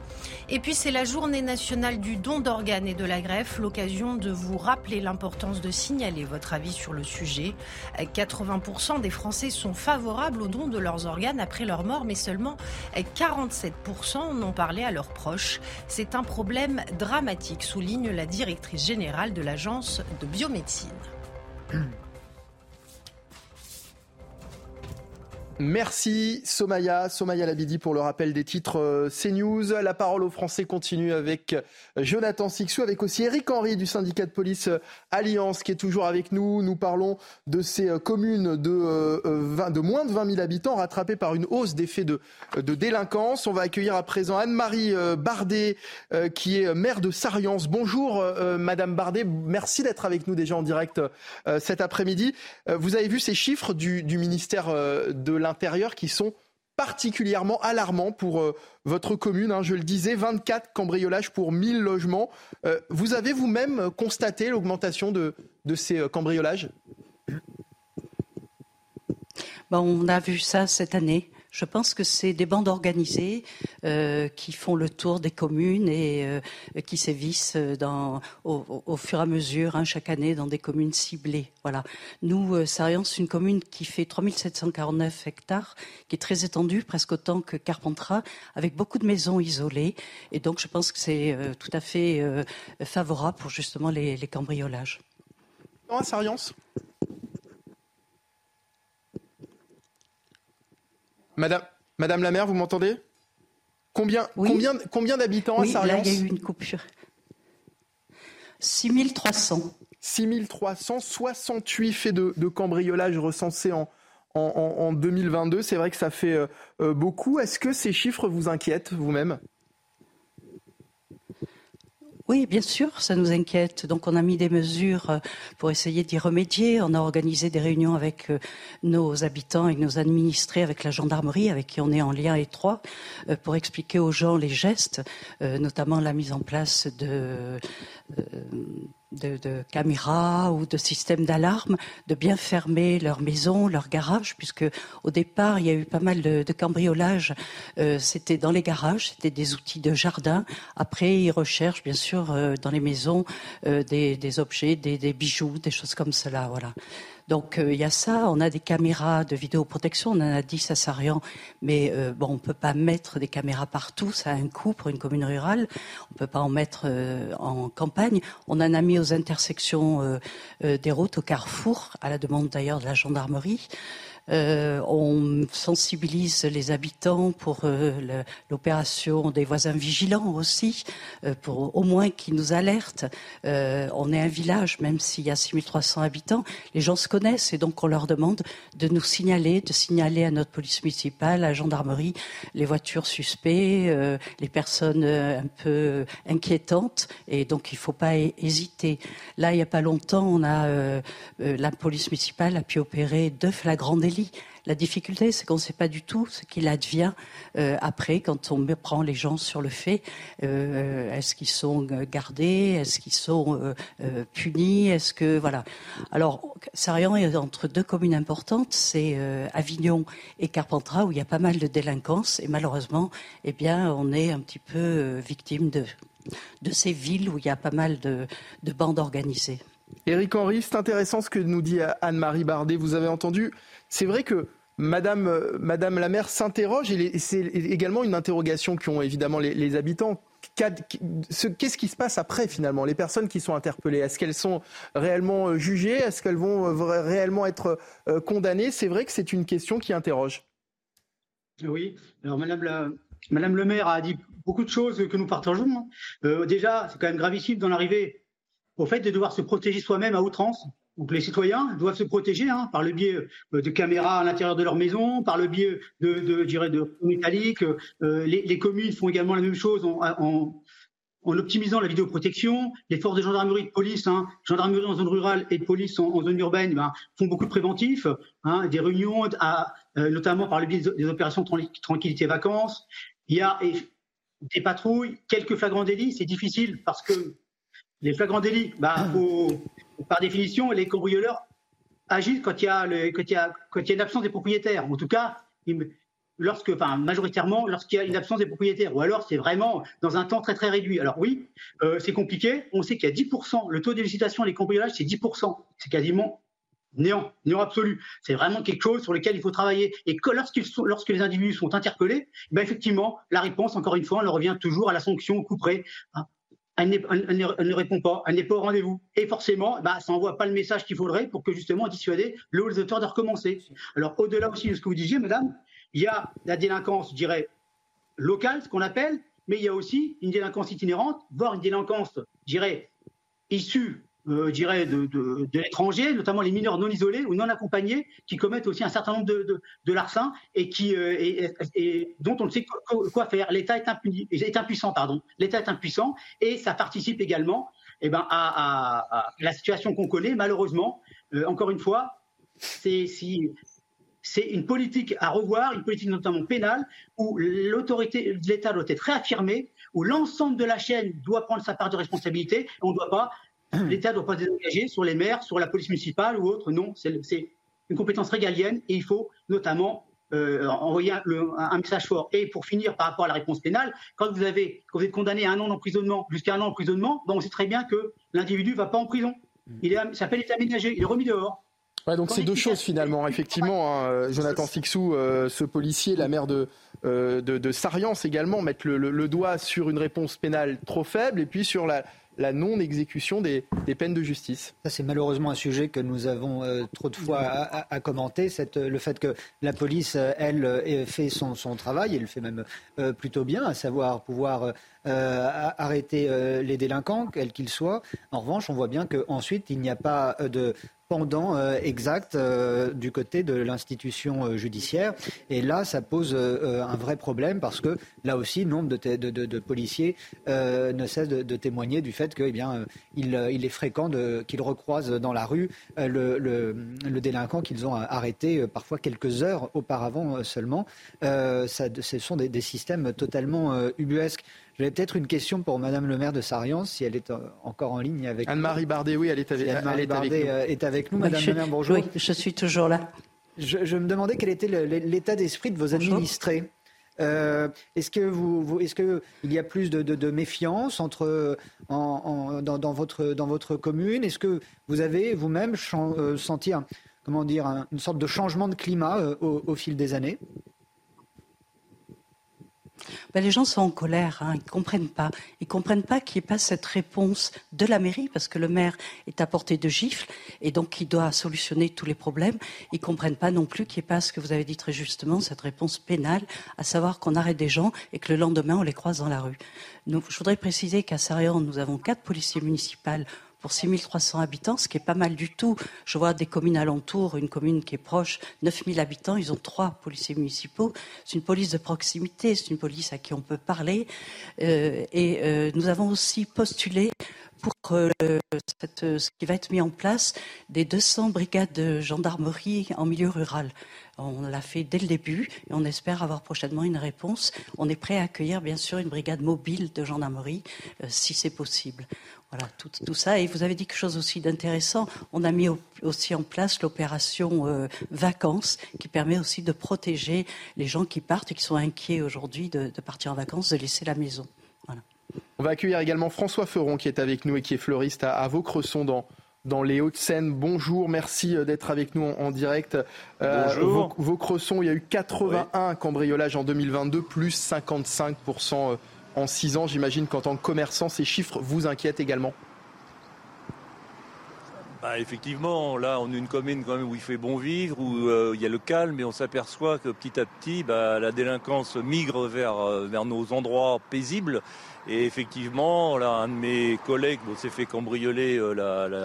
Et puis c'est la journée nationale du don d'organes de la greffe, l'occasion de vous rappeler l'importance de signaler votre avis sur le sujet. 80% des Français sont favorables au don de leurs organes après leur mort, mais seulement 47% n'ont parlé à leurs proches. C'est un problème dramatique, souligne la directrice générale de l'agence de biomédecine. Merci Somaya, Somaya Labidi pour le rappel des titres euh, CNews. La parole aux Français continue avec euh, Jonathan Sixou, avec aussi Eric Henry du syndicat de police euh, Alliance qui est toujours avec nous. Nous parlons de ces communes de, moins de 20 000 habitants rattrapées par une hausse des faits de, délinquance. On va accueillir à présent Anne-Marie Bardet qui est maire de Sariance. Bonjour Madame Bardet, merci d'être avec nous déjà en direct cet après-midi. Vous avez vu ces chiffres du, ministère de l'intérieur qui sont particulièrement alarmants pour euh, votre commune. Hein, je le disais, 24 cambriolages pour 1000 logements. Euh, vous avez vous-même constaté l'augmentation de, de, ces euh, cambriolages? Bon, On a vu ça cette année. Je pense que c'est des bandes organisées euh, qui font le tour des communes et euh, qui sévissent dans, au, fur et à mesure, hein, chaque année, dans des communes ciblées. Voilà. Nous, euh, c'est une commune qui fait 3749 hectares, qui est très étendue, presque autant que Carpentras, avec beaucoup de maisons isolées. Et donc, je pense que c'est tout à fait favorable pour justement les, cambriolages. Non, Sariance? Madame, Madame la maire, vous m'entendez? Combien, combien, combien d'habitants à Sariance Là, il y a eu une coupure. 6300. 6368 faits de, de cambriolage recensés en, en, 2022. C'est vrai que ça fait euh, euh, beaucoup. Est-ce que ces chiffres vous inquiètent vous-même? Oui, bien sûr, ça nous inquiète. Donc on a mis des mesures euh, pour essayer d'y remédier. On a organisé des réunions avec euh, nos habitants et nos administrés, avec la gendarmerie, avec qui on est en lien étroit, euh, pour expliquer aux gens les gestes, notamment la mise en place de de, caméras ou de systèmes d'alarme, de bien fermer leur maison, leur garage, puisque au départ il y a eu pas mal de, de cambriolages. Euh, c'était dans les garages, c'était des outils de jardin. Après ils recherchent bien sûr euh, dans les maisons euh, des, objets, des, des, bijoux, des choses comme cela. Voilà. Donc euh, il y a ça, on a des caméras de vidéoprotection, on en a 10 à Sarian, mais euh, bon, on peut pas mettre des caméras partout, ça a un coût pour une commune rurale, on peut pas en mettre euh, en campagne. On en a mis aux intersections des routes, au carrefour, à la demande d'ailleurs de la gendarmerie. Euh, on sensibilise les habitants pour euh, l'opération des voisins vigilants aussi, euh, pour au moins qu'ils nous alertent. on est un village, même s'il y a 6300 habitants, les gens se connaissent et donc on leur demande de nous signaler, de signaler à notre police municipale, à la gendarmerie, les voitures suspectes, les personnes un peu inquiétantes et donc il ne faut pas hésiter. Là, il n'y a pas longtemps, on a la police municipale a pu opérer deux flagrants délits la difficulté, c'est qu'on ne sait pas du tout ce qu'il advient euh, après quand on prend les gens sur le fait. Euh, est-ce qu'ils sont gardés Est-ce qu'ils sont euh, punis Est-ce que voilà Alors, Sarian est entre deux communes importantes, c'est Avignon et Carpentras où il y a pas mal de délinquance et malheureusement, eh bien, on est un petit peu victime de ces villes où il y a pas mal de bandes organisées. Éric Henry, c'est intéressant ce que nous dit Anne-Marie Bardet. Vous avez entendu, c'est vrai que Madame, euh, Madame la maire s'interroge et c'est également une interrogation qu'ont évidemment les, habitants. Qu'est-ce qui se passe après finalement? Les personnes qui sont interpellées, est-ce qu'elles sont réellement euh, jugées? Est-ce qu'elles vont euh, réellement être condamnées? C'est vrai que c'est une question qui interroge. Oui, alors Madame, Madame le maire a dit beaucoup de choses que nous partageons. Hein. déjà, c'est quand même gravissime d'en arriver au fait de devoir se protéger soi-même à outrance. Donc les citoyens doivent se protéger hein, par le biais euh, de caméras à l'intérieur de leur maison, par le biais de, de, de, de métalliques. Euh, les, communes font également la même chose en, en, en, optimisant la vidéoprotection. Les forces de gendarmerie de police, hein, gendarmerie en zone rurale et de police en, zone urbaine, ben, font beaucoup de préventifs, hein, des réunions, à, euh, notamment par le biais des opérations tranquillité vacances. Il y a des patrouilles, quelques flagrants délits, c'est difficile parce que les flagrants délits, bah, par définition, les cambrioleurs agissent quand il y a, le, quand il y a, quand il y a une absence des propriétaires. En tout cas, lorsque, enfin, majoritairement, lorsqu'il y a une absence des propriétaires, ou alors c'est vraiment dans un temps très très réduit. Alors oui, euh, c'est compliqué. On sait qu'il y a 10%, le taux d'élicitation des cambriolages, c'est 10%. C'est quasiment néant, néant absolu. C'est vraiment quelque chose sur lequel il faut travailler. Et que lorsque les individus sont interpellés, ben effectivement, la réponse, encore une fois, elle revient toujours à la sanction au elle, ne répond pas, elle n'est pas au rendez-vous. Et forcément, bah, ça n'envoie pas le message qu'il faudrait pour que justement dissuader les auteurs de recommencer. Alors au-delà aussi de ce que vous disiez, madame, il y a la délinquance, je dirais, locale, ce qu'on appelle, mais il y a aussi une délinquance itinérante, voire une délinquance, je dirais, issue euh, je dirais, de, de, de l'étranger, notamment les mineurs non isolés ou non accompagnés, qui commettent aussi un certain nombre de, de, larcins et, qui, euh, et, dont on ne sait quoi, faire. L'État est, est, impuissant, pardon. L'État est impuissant et ça participe également eh ben, à, à, à la situation qu'on connaît. Malheureusement, euh, encore une fois, c'est si, c'est une politique à revoir, une politique notamment pénale, où l'autorité de l'État doit être réaffirmée, où l'ensemble de la chaîne doit prendre sa part de responsabilité. On ne doit pas L'État ne doit pas désengager sur les maires, sur la police municipale ou autre. Non, c'est une compétence régalienne et il faut notamment euh, envoyer un, message fort. Et pour finir, par rapport à la réponse pénale, quand vous, avez, quand vous êtes condamné à un an d'emprisonnement, jusqu'à un an d'emprisonnement, on sait très bien que l'individu ne va pas en prison. Il s'appelle état aménagé, il est remis dehors. Ouais, donc c'est deux choses finalement, effectivement. Hein, Jonathan Fixou, euh, ce policier, la maire de, euh, de, Sariance également, mettre le, doigt sur une réponse pénale trop faible et puis sur la, la non-exécution des, peines de justice. Ça, c'est malheureusement un sujet que nous avons euh, trop de fois à, commenter. le fait que la police, euh, elle, euh, fait son, travail, elle le fait même plutôt bien, à savoir pouvoir arrêter les délinquants, quels qu'ils soient. En revanche, on voit bien qu'ensuite, il n'y a pas de pendant euh, exact euh, du côté de l'institution euh, judiciaire. Et là, ça pose un vrai problème parce que là aussi, nombre de, policiers ne cesse de, témoigner du fait qu'il eh bien, il, est fréquent qu'ils recroisent dans la rue le, le, délinquant qu'ils ont arrêté parfois quelques heures auparavant seulement. Ça, ce sont des, des systèmes totalement ubuesques. J'avais peut-être une question pour Madame le maire de Sariance, si elle est euh, encore en ligne avec Anne-Marie Bardet, oui, elle est avec, Anne-Marie Bardet euh, est avec nous. Madame le maire, bonjour. Oui, je suis toujours là. Je, me demandais quel était l'état d'esprit de vos administrés. Euh, est-ce que vous, est-ce que il y a plus de, méfiance entre dans, votre dans votre commune? Est-ce que vous avez vous-même senti un, comment dire une sorte de changement de climat au, fil des années? Ben, les gens sont en colère, hein, ils ne comprennent pas. Ils ne comprennent pas qu'il n'y ait pas cette réponse de la mairie, parce que le maire est à portée de gifle, et donc il doit solutionner tous les problèmes. Ils ne comprennent pas non plus qu'il n'y ait pas, ce que vous avez dit très justement, cette réponse pénale, à savoir qu'on arrête des gens et que le lendemain, on les croise dans la rue. je voudrais préciser qu'à Sarian, nous avons quatre policiers municipaux pour 6300 habitants, ce qui est pas mal du tout. Je vois des communes alentours, une commune qui est proche, 9000 habitants, ils ont trois policiers municipaux. C'est une police de proximité, c'est une police à qui on peut parler. Euh, et euh, nous avons aussi postulé pour euh, ce qui va être mis en place des 200 brigades de gendarmerie en milieu rural. On l'a fait dès le début et on espère avoir prochainement une réponse. On est prêt à accueillir bien sûr une brigade mobile de gendarmerie si c'est possible. Voilà, tout, ça. Et vous avez dit quelque chose aussi d'intéressant. On a mis aussi en place l'opération euh, vacances, qui permet aussi de protéger les gens qui partent et qui sont inquiets aujourd'hui de, partir en vacances, de laisser la maison. On va accueillir également François Feron, qui est avec nous et qui est fleuriste à, Vaucresson dans, dans les Hauts-de-Seine. Bonjour, merci euh, d'être avec nous en, direct. Euh, Bonjour. Vaucresson, il y a eu 81 cambriolages en 2022, plus 55% en six ans. J'imagine qu'en tant que commerçant, ces chiffres vous inquiètent également. Bah, effectivement, là, on est une commune quand même où il fait bon vivre, où euh, il y a le calme, et on s'aperçoit que petit à petit, bah, la délinquance migre vers, euh, vers nos endroits paisibles. Et effectivement, là, un de mes collègues s'est fait cambrioler euh,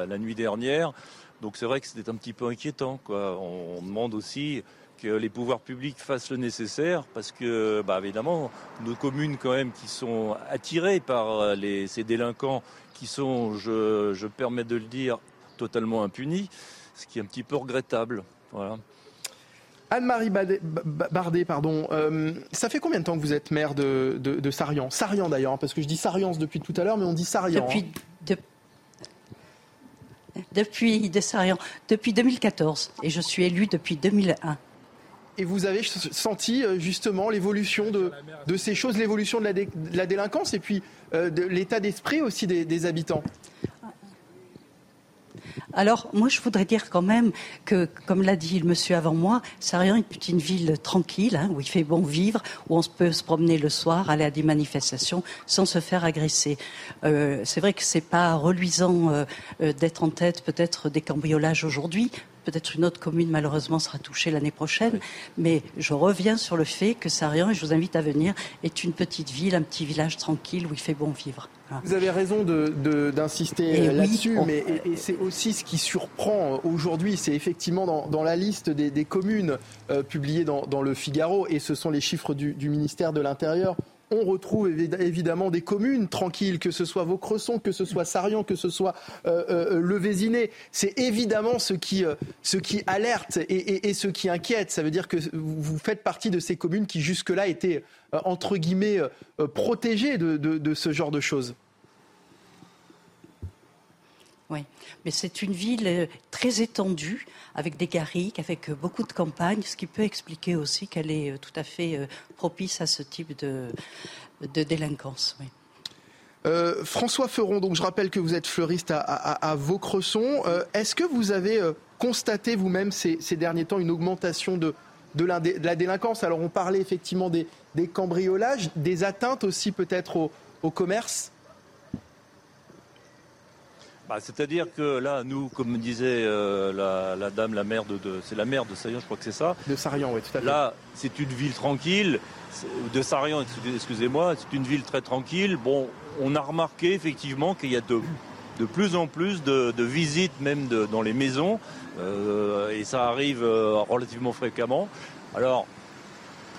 la, nuit dernière. Donc c'est vrai que c'était un petit peu inquiétant. On demande aussi que les pouvoirs publics fassent le nécessaire parce que, bah, évidemment, nos communes quand même qui sont attirées par ces délinquants qui sont, je permets de le dire, totalement impunis, ce qui est un petit peu regrettable. Voilà. Anne-Marie Bardet, pardon, euh, ça fait combien de temps que vous êtes maire de, de, Sarian? Sarian d'ailleurs, parce que je dis Sariance depuis tout à l'heure, mais on dit Sarian. Depuis, hein. depuis, de Sarian, depuis 2014, et je suis élue depuis 2001 et vous avez senti euh, justement l'évolution de, de, ces choses, l'évolution de, la délinquance et puis euh, de l'état d'esprit aussi des, habitants? Alors, moi, je voudrais dire quand même que, comme l'a dit le monsieur avant moi, Sarian est une ville tranquille, hein, où il fait bon vivre, où on peut se promener le soir, aller à des manifestations sans se faire agresser. Euh, c'est vrai que c'est pas reluisant d'être en tête peut-être des cambriolages aujourd'hui, Peut-être une autre commune, malheureusement, sera touchée l'année prochaine. Mais je reviens sur le fait que Sarian, et je vous invite à venir, est une petite ville, un petit village tranquille où il fait bon vivre. Vous avez raison d'insister de, là-dessus, mais c'est aussi ce qui surprend aujourd'hui, c'est effectivement dans, la liste des, communes euh, publiées dans, le Figaro, et ce sont les chiffres du, du ministère de l'Intérieur on retrouve évidemment des communes tranquilles, que ce soit Vaucresson, que ce soit Sarion, que ce soit euh, euh, Le Vésiné. C'est évidemment ce qui, euh, ce qui alerte et, ce qui inquiète. Ça veut dire que vous faites partie de ces communes qui jusque-là étaient, entre guillemets, protégées de ce genre de choses. Oui, mais c'est une ville euh, très étendue, avec des garrigues, avec euh, beaucoup de campagnes, ce qui peut expliquer aussi qu'elle est euh, tout à fait propice à ce type de, délinquance. François Feron, donc je rappelle que vous êtes fleuriste à, Vaucresson. Est-ce que vous avez constaté vous-même ces, derniers temps une augmentation de, la, délinquance? Alors on parlait effectivement des, cambriolages, des atteintes aussi peut-être au commerce bah, c'est-à-dire que là, nous, comme disait euh, la, dame, la mère de, c'est la mère de Sarian, je crois que c'est ça. De Sarian, oui, tout à fait. Là, c'est une ville tranquille. De Sarian, excusez-moi, c'est une ville très tranquille. Bon, on a remarqué effectivement qu'il y a de, de plus en plus de, visites, même dans les maisons, euh, et ça arrive euh, relativement fréquemment. Alors,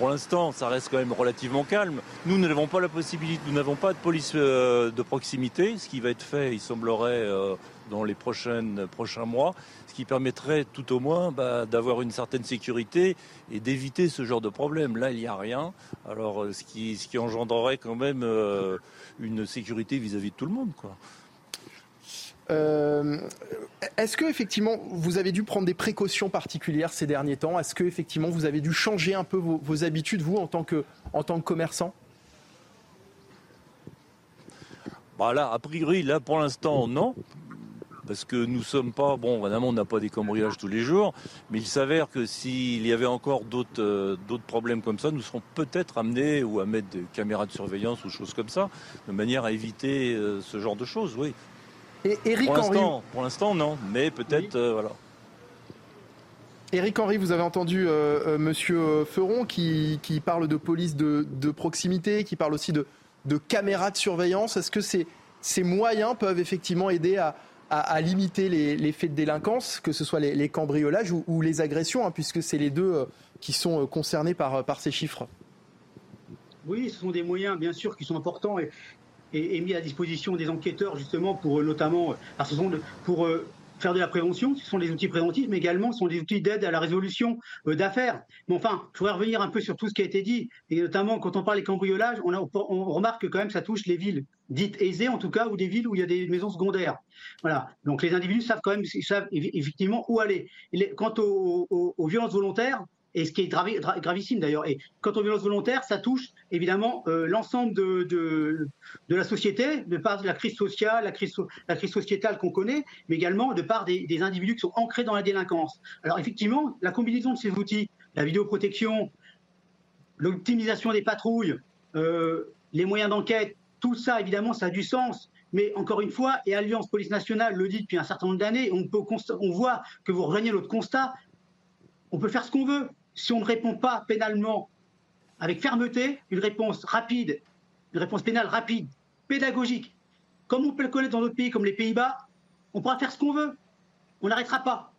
pour l'instant, ça reste quand même relativement calme. Nous n'avons pas la possibilité, nous n'avons pas de police euh, de proximité. Ce qui va être fait, il semblerait, euh, dans les prochains mois, ce qui permettrait tout au moins bah, d'avoir une certaine sécurité et d'éviter ce genre de problème. Là, il n'y a rien. Alors, euh, ce qui, engendrerait quand même une sécurité vis-à-vis de tout le monde. Euh, est-ce que effectivement vous avez dû prendre des précautions particulières ces derniers temps? Est-ce que effectivement vous avez dû changer un peu vos, habitudes vous en tant que en tant que commerçant? Bah a priori, là pour l'instant non. parce que nous sommes pas, bon, évidemment, on n'a pas des cambriolages tous les jours, mais il s'avère que s'il y avait encore d'autres euh, d'autres problèmes comme ça, nous serons peut-être amenés ou à mettre des caméras de surveillance ou choses comme ça, de manière à éviter euh, ce genre de choses, oui. Et Eric pour Henry, l'instant, pour l'instant, non, mais peut-être, euh, voilà. Éric Henry, vous avez entendu euh, euh, Monsieur Feron qui, qui parle de police de, de proximité, qui parle aussi de, de caméras de surveillance. Est-ce que ces, ces moyens peuvent effectivement aider à, à, à limiter les, les, faits de délinquance, que ce soit les, les cambriolages ou, ou, les agressions, hein, puisque c'est les deux euh, qui sont concernés par, par ces chiffres? Oui, ce sont des moyens, bien sûr, qui sont importants et, et mis à disposition des enquêteurs, justement, pour notamment, alors ce sont pour faire de la prévention, ce sont des outils préventifs, mais également sont des outils d'aide à la résolution euh, d'affaires. Mais enfin, je voudrais revenir un peu sur tout ce qui a été dit, et notamment quand on parle des cambriolages, on, remarque que quand même ça touche les villes dites aisées en tout cas, ou des villes où il y a des maisons secondaires. Voilà. Donc les individus savent quand même, ils savent effectivement où aller. Quant aux violences volontaires, et ce qui est gravi, gravissime d'ailleurs. Et quant aux violences volontaires, ça touche évidemment euh, l'ensemble de, la société, de par la crise sociale, la crise, sociétale qu'on connaît, mais également de par des, individus qui sont ancrés dans la délinquance. Alors effectivement, la combinaison de ces outils, la vidéoprotection, l'optimisation des patrouilles, euh, les moyens d'enquête, tout ça évidemment, ça a du sens. Mais encore une fois, et Alliance Police Nationale le dit depuis un certain nombre d'années, on, voit que vous rejoignez notre constat, on peut faire ce qu'on veut si on ne répond pas pénalement avec fermeté, une réponse rapide, une réponse pénale rapide, pédagogique, comme on peut le connaître dans d'autres pays comme les Pays-Bas, on pourra faire ce qu'on veut. On n'arrêtera pas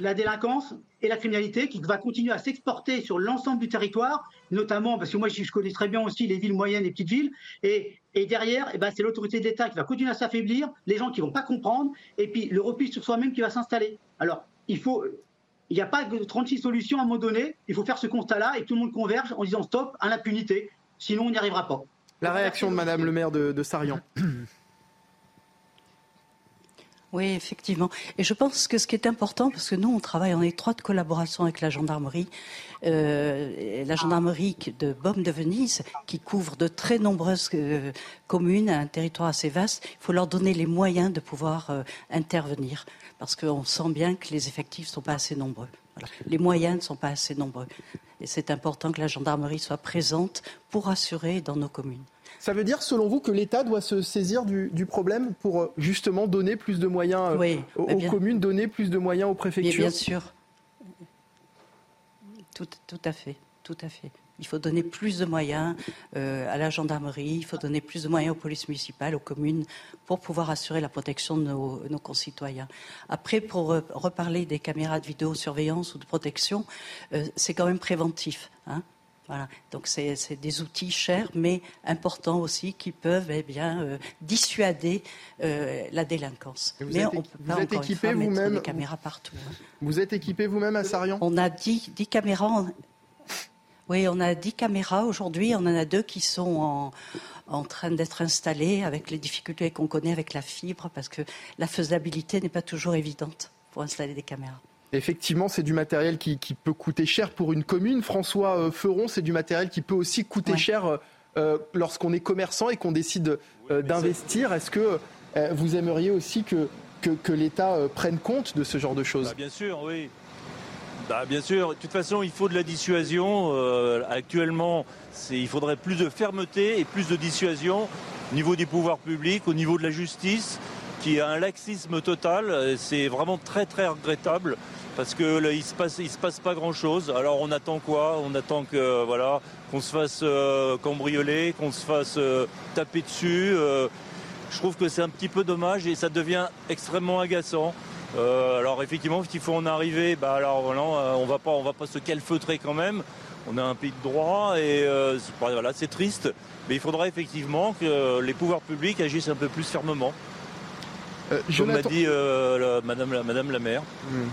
la délinquance et la criminalité qui va continuer à s'exporter sur l'ensemble du territoire, notamment parce que moi je connais très bien aussi les villes moyennes et petites villes, et, derrière, eh ben, c'est l'autorité de l'État qui va continuer à s'affaiblir, les gens qui vont pas comprendre, et puis le repli sur soi-même qui va s'installer. Alors, il faut, il n'y a pas de 36 solutions à un moment donné. Il faut faire ce constat-là et que tout le monde converge en disant stop à l'impunité. Sinon, on n'y arrivera pas. La réaction de Madame le maire de, de Sarian. Oui, effectivement. Et je pense que ce qui est important, parce que nous, on travaille en étroite collaboration avec la gendarmerie, euh, la gendarmerie de Baume de Venise, qui couvre de très nombreuses euh, communes, un territoire assez vaste, il faut leur donner les moyens de pouvoir euh, intervenir, parce qu'on sent bien que les effectifs ne sont pas assez nombreux. Les moyens ne sont pas assez nombreux. Et c'est important que la gendarmerie soit présente pour assurer dans nos communes. Ça veut dire, selon vous, que l'État doit se saisir du, du, problème pour justement donner plus de moyens oui, aux, communes, donner plus de moyens aux préfectures Bien sûr. Tout, tout, à fait. Tout à fait. Il faut donner plus de moyens euh, à la gendarmerie, il faut donner plus de moyens aux polices municipales, aux communes, pour pouvoir assurer la protection de nos, nos concitoyens. Après, pour euh, reparler des caméras de vidéosurveillance ou de protection, euh, c'est quand même préventif. Hein voilà. Donc c'est des outils chers, mais importants aussi, qui peuvent eh bien euh, dissuader euh, la délinquance. mais on peut pas équipé vous-même des caméras partout. Hein. Vous êtes équipé vous-même à Sarian? On a 10, 10 caméras. Oui, on a 10 caméras aujourd'hui. On en a deux qui sont en, en train d'être installées avec les difficultés qu'on connaît avec la fibre, parce que la faisabilité n'est pas toujours évidente pour installer des caméras. Effectivement, c'est du matériel qui, qui, peut coûter cher pour une commune. François euh, Feron, c'est du matériel qui peut aussi coûter ouais. cher euh, lorsqu'on est commerçant et qu'on décide euh, d'investir. Est-ce que euh, vous aimeriez aussi que, que, que l'État euh, prenne compte de ce genre de choses? Bah, Bien sûr, oui. Bah, bien sûr, de toute façon, il faut de la dissuasion. Euh, actuellement, il faudrait plus de fermeté et plus de dissuasion au niveau des pouvoirs publics, au niveau de la justice, qui a un laxisme total. C'est vraiment très très regrettable parce que là, il se passe pas grand chose. Alors on attend quoi? On attend que voilà qu'on se fasse euh, cambrioler, qu'on se fasse euh, taper dessus. Euh, je trouve que c'est un petit peu dommage et ça devient extrêmement agaçant. Euh, alors effectivement, il faut en arriver. Bah alors voilà, on va pas on va pas se calfeutrer quand même. On a un pays de droit et euh, voilà, c'est triste. Mais il faudra effectivement que les pouvoirs publics agissent un peu plus fermement. Euh, Comme m'a dit la, madame, la, madame la maire. Mmh.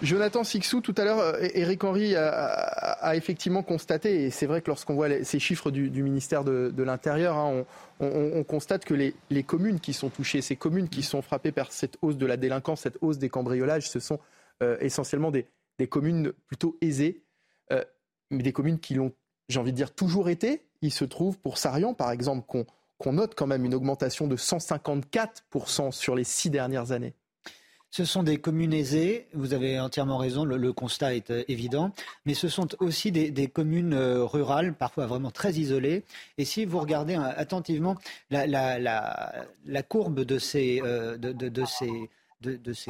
Jonathan Sixou, tout à l'heure, Eric Henry a, a, a, effectivement constaté, et c'est vrai que lorsqu'on voit les, ces chiffres du, du ministère de, de l'Intérieur, hein, on, on, on, constate que les, les, communes qui sont touchées, ces communes qui sont frappées par cette hausse de la délinquance, cette hausse des cambriolages, ce sont euh, essentiellement des, des, communes plutôt aisées, euh, mais des communes qui l'ont, j'ai envie de dire, toujours été. Il se trouve pour Sarian, par exemple, qu'on qu note quand même une augmentation de 154% sur les six dernières années. ce sont des communes aisées, vous avez entièrement raison, le, constat est euh, évident, mais ce sont aussi des, communes euh, rurales, parfois vraiment très isolées. Et si vous regardez euh, attentivement la, courbe de ces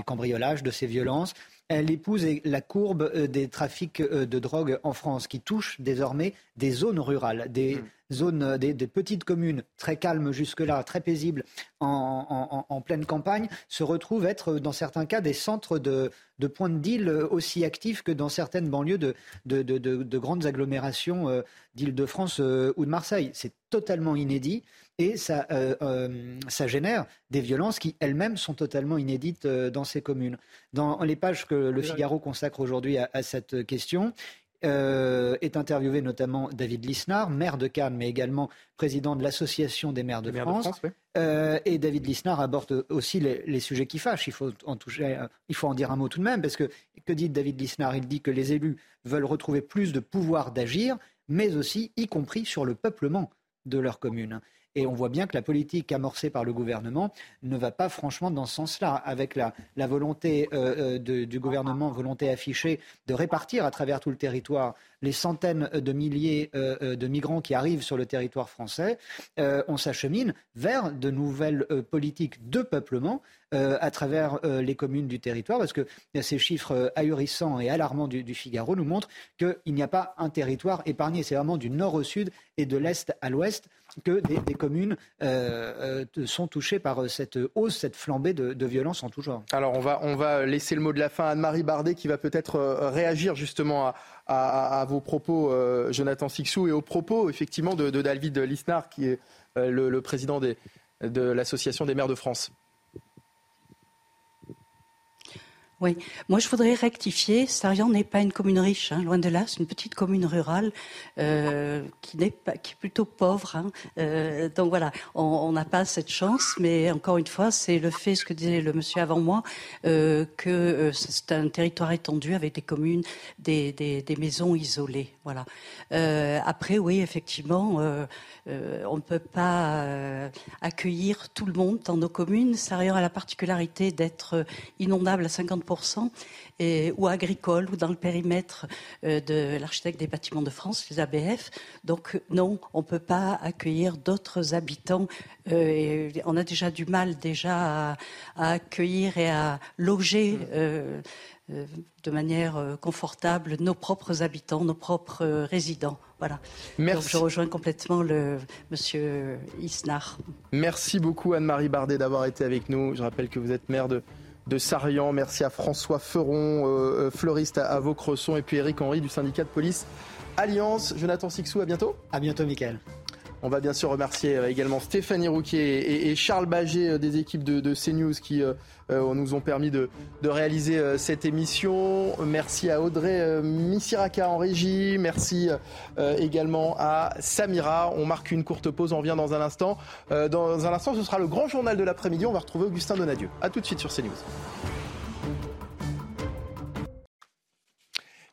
cambriolages, de ces violences, elle épouse la courbe des trafics de drogue en France, qui touche désormais des zones rurales, des, mmh zones, euh, des, petites communes très calmes jusque-là, très paisibles en, pleine campagne, se retrouvent être dans certains cas des centres de, points de deal aussi actifs que dans certaines banlieues de, de, grandes agglomérations euh, d'Île-de-France euh, ou de Marseille. C'est totalement inédit et ça, ça génère des violences qui elles-mêmes sont totalement inédites dans ces communes. Dans les pages que le Figaro consacre aujourd'hui à, cette question, euh, est interviewé notamment David Lisnard, maire de Cannes, mais également président de l'Association des maires de France. Euh, et David Lisnard aborde aussi les, sujets qui fâchent. Il faut, en toucher, il faut en dire un mot tout de même, parce que que dit David Lisnard? Il dit que les élus veulent retrouver plus de pouvoir d'agir, mais aussi, y compris sur le peuplement de leur commune. Et on voit bien que la politique amorcée par le gouvernement ne va pas franchement dans ce sens-là, avec la, volonté euh, euh, du gouvernement, volonté affichée de répartir à travers tout le territoire les centaines de milliers euh, de migrants qui arrivent sur le territoire français. on s'achemine vers de nouvelles politiques de peuplement à travers les communes du territoire, parce que ces chiffres ahurissants et alarmants du, du Figaro nous montrent qu'il n'y a pas un territoire épargné. C'est vraiment du nord au sud et de l'est à l'ouest que des, communes euh, euh, sont touchées par euh, cette hausse, cette flambée de, violence en tout genre. Alors on va, on va laisser le mot de la fin à Anne-Marie Bardet qui va peut-être réagir justement à, vos propos, Jonathan Sixou, et aux propos effectivement de, David Lisnard qui est le, président de l'Association des maires de France. Oui, moi je voudrais rectifier. Sarian n'est pas une commune riche, hein, loin de là. C'est une petite commune rurale euh, qui pas, qui est plutôt pauvre. Hein. Euh, donc voilà, on n'a pas cette chance. Mais encore une fois, c'est le fait, ce que disait le monsieur avant moi, euh, que c'est un territoire étendu avec des communes, des, des, maisons isolées. Voilà. Après, oui, effectivement, on ne peut pas accueillir tout le monde dans nos communes. Sarian a la particularité d'être inondable à 50 et, ou agricole ou dans le périmètre euh, de l'architecte des bâtiments de France, les ABF. Donc non, on ne peut pas accueillir d'autres habitants. Euh, on a déjà du mal déjà à, accueillir et à loger. Euh, de manière confortable nos propres habitants, nos propres résidents. Voilà. Merci. Donc je rejoins complètement le monsieur Isnar. Merci beaucoup Anne-Marie Bardet d'avoir été avec nous. Je rappelle que vous êtes maire de de Sarian. Merci à François Feron, euh, euh, fleuriste à, Vaucresson, et puis Eric Henry du syndicat de police Alliance. Jonathan Sixou, à bientôt. À bientôt, Michael. On va bien sûr remercier euh, également Stéphanie Rouquier et, Charles Baget euh, des équipes de, CNews qui euh, nous ont permis de, réaliser cette émission. Merci à Audrey Missiraka en régie. Merci également à Samira. On marque une courte pause, on revient dans un instant. Dans un instant, ce sera le grand journal de l'après-midi. On va retrouver Augustin Donadieu. A tout de suite sur CNews.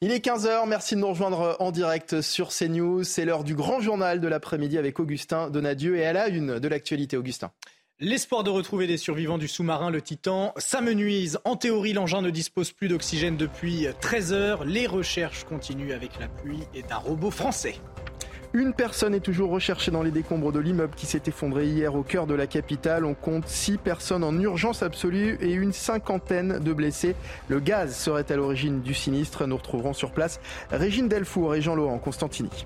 Il est 15h, merci de nous rejoindre en direct sur CNews. C'est l'heure du grand journal de l'après-midi avec Augustin Donadieu et à la une de l'actualité, Augustin. L'espoir de retrouver des survivants du sous-marin, le Titan, s'amenuise. En théorie, l'engin ne dispose plus d'oxygène depuis 13 heures. Les recherches continuent avec l'appui d'un robot français. Une personne est toujours recherchée dans les décombres de l'immeuble qui s'est effondré hier au cœur de la capitale. On compte six personnes en urgence absolue et une cinquantaine de blessés. Le gaz serait à l'origine du sinistre. Nous retrouverons sur place Régine Delfour et Jean-Laurent Constantini.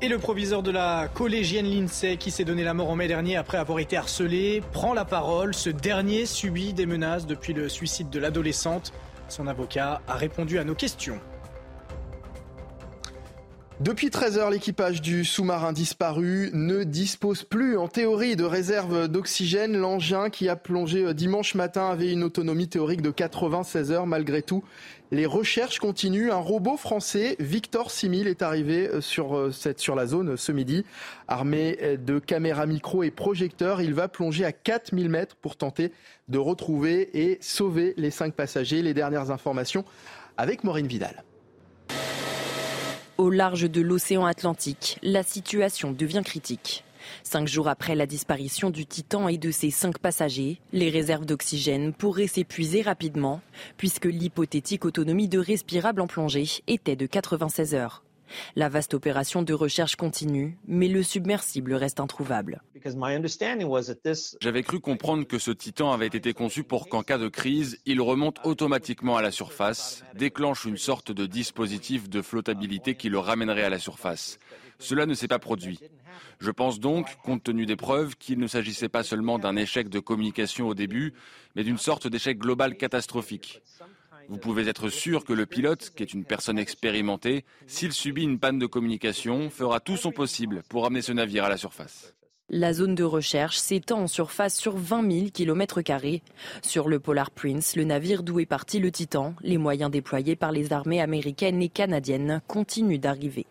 Et le proviseur de la collégienne Lindsay, qui s'est donné la mort en mai dernier après avoir été harcelé, prend la parole. Ce dernier subit des menaces depuis le suicide de l'adolescente. Son avocat a répondu à nos questions. Depuis 13 heures, l'équipage du sous-marin disparu ne dispose plus en théorie de réserve d'oxygène. L'engin qui a plongé euh, dimanche matin avait une autonomie théorique de 96 heures. Malgré tout, les recherches continuent. Un robot français, Victor 6000, est arrivé euh, sur, euh, sur la zone ce midi. Armé de caméras micro et projecteurs, il va plonger à 4000 mètres pour tenter de retrouver et sauver les cinq passagers. Les dernières informations avec Maureen Vidal. Au large de l'océan Atlantique, la situation devient critique. Cinq jours après la disparition du Titan et de ses cinq passagers, les réserves d'oxygène pourraient s'épuiser rapidement, puisque l'hypothétique autonomie de respirable en plongée était de 96 heures. La vaste opération de recherche continue, mais le submersible reste introuvable. J'avais cru comprendre que ce Titan avait été conçu pour qu'en cas de crise, il remonte automatiquement à la surface, déclenche une sorte de dispositif de flottabilité qui le ramènerait à la surface. Cela ne s'est pas produit. Je pense donc, compte tenu des preuves, qu'il ne s'agissait pas seulement d'un échec de communication au début, mais d'une sorte d'échec global catastrophique. Vous pouvez être sûr que le pilote, qui est une personne expérimentée, s'il subit une panne de communication, fera tout son possible pour amener ce navire à la surface. La zone de recherche s'étend en surface sur 20 000 km. Sur le Polar Prince, le navire d'où est parti le Titan, les moyens déployés par les armées américaines et canadiennes continuent d'arriver.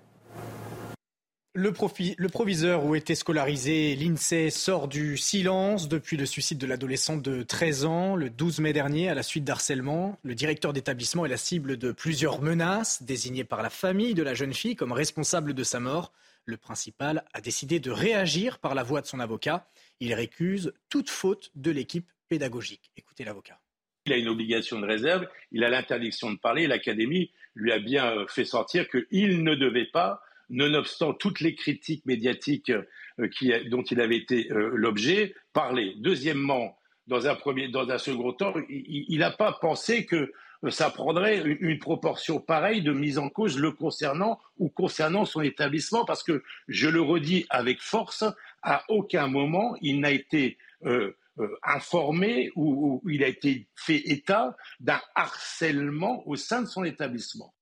Le, proviseur où était scolarisé l'INSEE sort du silence depuis le suicide de l'adolescente de 13 ans le 12 mai dernier à la suite d'harcèlement. Le directeur d'établissement est la cible de plusieurs menaces désignées par la famille de la jeune fille comme responsable de sa mort. Le principal a décidé de réagir par la voix de son avocat. Il récuse toute faute de l'équipe pédagogique. Écoutez l'avocat. Il a une obligation de réserve, il a l'interdiction de parler. L'Académie lui a bien fait sortir qu'il ne devait pas nonobstant toutes les critiques médiatiques euh, dont il avait été euh, l'objet, parler. Deuxièmement, dans un, premier, dans un second temps, il n'a pas pensé que euh, ça prendrait une, proportion pareille de mise en cause le concernant ou concernant son établissement, parce que, je le redis avec force, à aucun moment il n'a été informé ou, il a été fait état d'un harcèlement au sein de son établissement.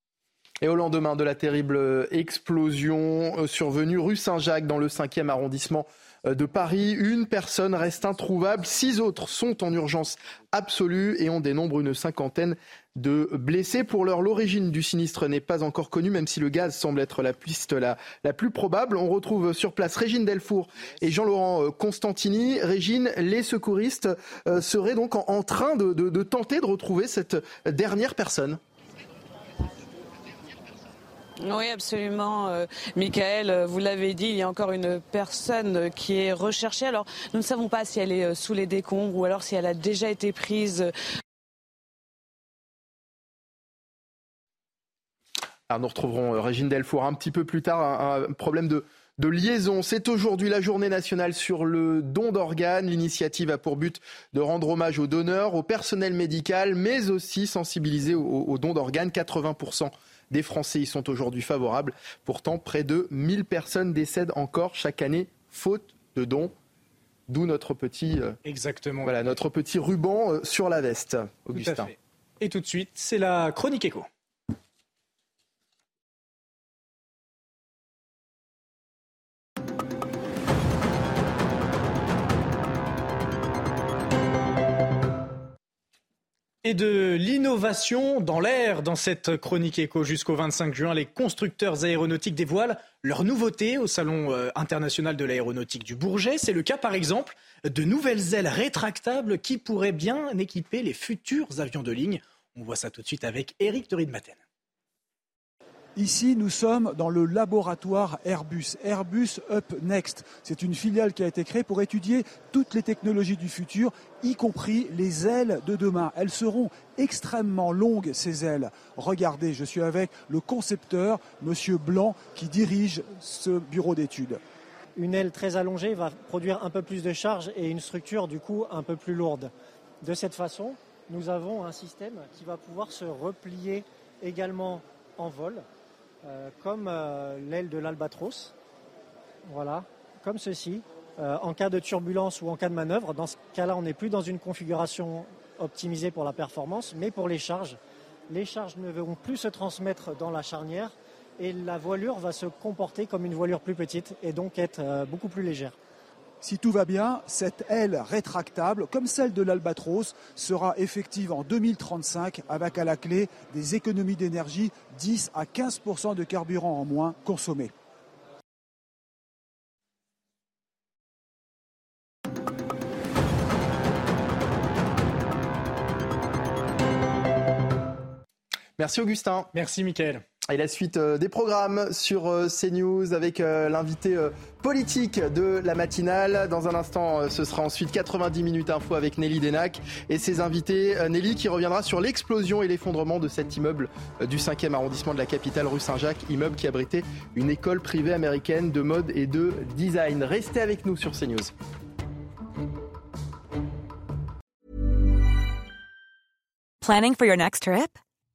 Et au lendemain de la terrible explosion euh, survenue rue Saint-Jacques dans le 5e arrondissement euh, de Paris, une personne reste introuvable, six autres sont en urgence absolue et on dénombre une cinquantaine de blessés. Pour l'heure, l'origine du sinistre n'est pas encore connue, même si le gaz semble être la piste la, plus probable. On retrouve sur place Régine Delfour et Jean-Laurent euh, Constantini. Régine, les secouristes seraient donc en, train de tenter de retrouver cette dernière personne. Oui, absolument. Euh, Michael, euh, vous l'avez dit, il y a encore une personne qui est recherchée. Alors, nous ne savons pas si elle est euh, sous les décombres ou alors si elle a déjà été prise. Alors nous retrouverons Régine Delfour un petit peu plus tard. Un, problème de, de liaison. C'est aujourd'hui la journée nationale sur le don d'organes. L'initiative a pour but de rendre hommage aux donneurs, au personnel médical, mais aussi sensibiliser aux, dons d'organes. 80% des Français y sont aujourd'hui favorables. Pourtant, près de 1000 personnes décèdent encore chaque année faute de dons. D'où notre petit, euh, Exactement. Voilà, notre petit ruban euh, sur la veste, Augustin. Et tout de suite, c'est la chronique écho. Et de l'innovation dans l'air dans cette chronique éco jusqu'au 25 juin, les constructeurs aéronautiques dévoilent leur nouveauté au Salon euh, international de l'aéronautique du Bourget. C'est le cas par exemple de nouvelles ailes rétractables qui pourraient bien équiper les futurs avions de ligne. On voit ça tout de suite avec Eric de Ridmaten. Ici, nous sommes dans le laboratoire Airbus, Airbus Up Next. C'est une filiale qui a été créée pour étudier toutes les technologies du futur, y compris les ailes de demain. Elles seront extrêmement longues, ces ailes. Regardez, je suis avec le concepteur, Monsieur Blanc, qui dirige ce bureau d'études. Une aile très allongée va produire un peu plus de charge et une structure du coup un peu plus lourde. De cette façon, nous avons un système qui va pouvoir se replier également en vol comme euh, l'aile de l'albatros. Voilà, comme ceci. Euh, en cas de turbulence ou en cas de manœuvre, dans ce cas-là, on n'est plus dans une configuration optimisée pour la performance, mais pour les charges. Les charges ne vont plus se transmettre dans la charnière et la voilure va se comporter comme une voilure plus petite et donc être beaucoup plus légère. Si tout va bien, cette aile rétractable, comme celle de l'Albatros, sera effective en 2035 avec à la clé des économies d'énergie 10 à 15% de carburant en moins consommé. Merci Augustin. Merci Mickaël. Et la suite euh, des programmes sur euh, CNews avec euh, l'invité politique de la matinale. Dans un instant, ce sera ensuite 90 minutes info avec Nelly Denac et ses invités. Nelly qui reviendra sur l'explosion et l'effondrement de cet immeuble du 5e arrondissement de la capitale rue Saint-Jacques, immeuble qui abritait une école privée américaine de mode et de design. Restez avec nous sur CNews. Planning for your next trip?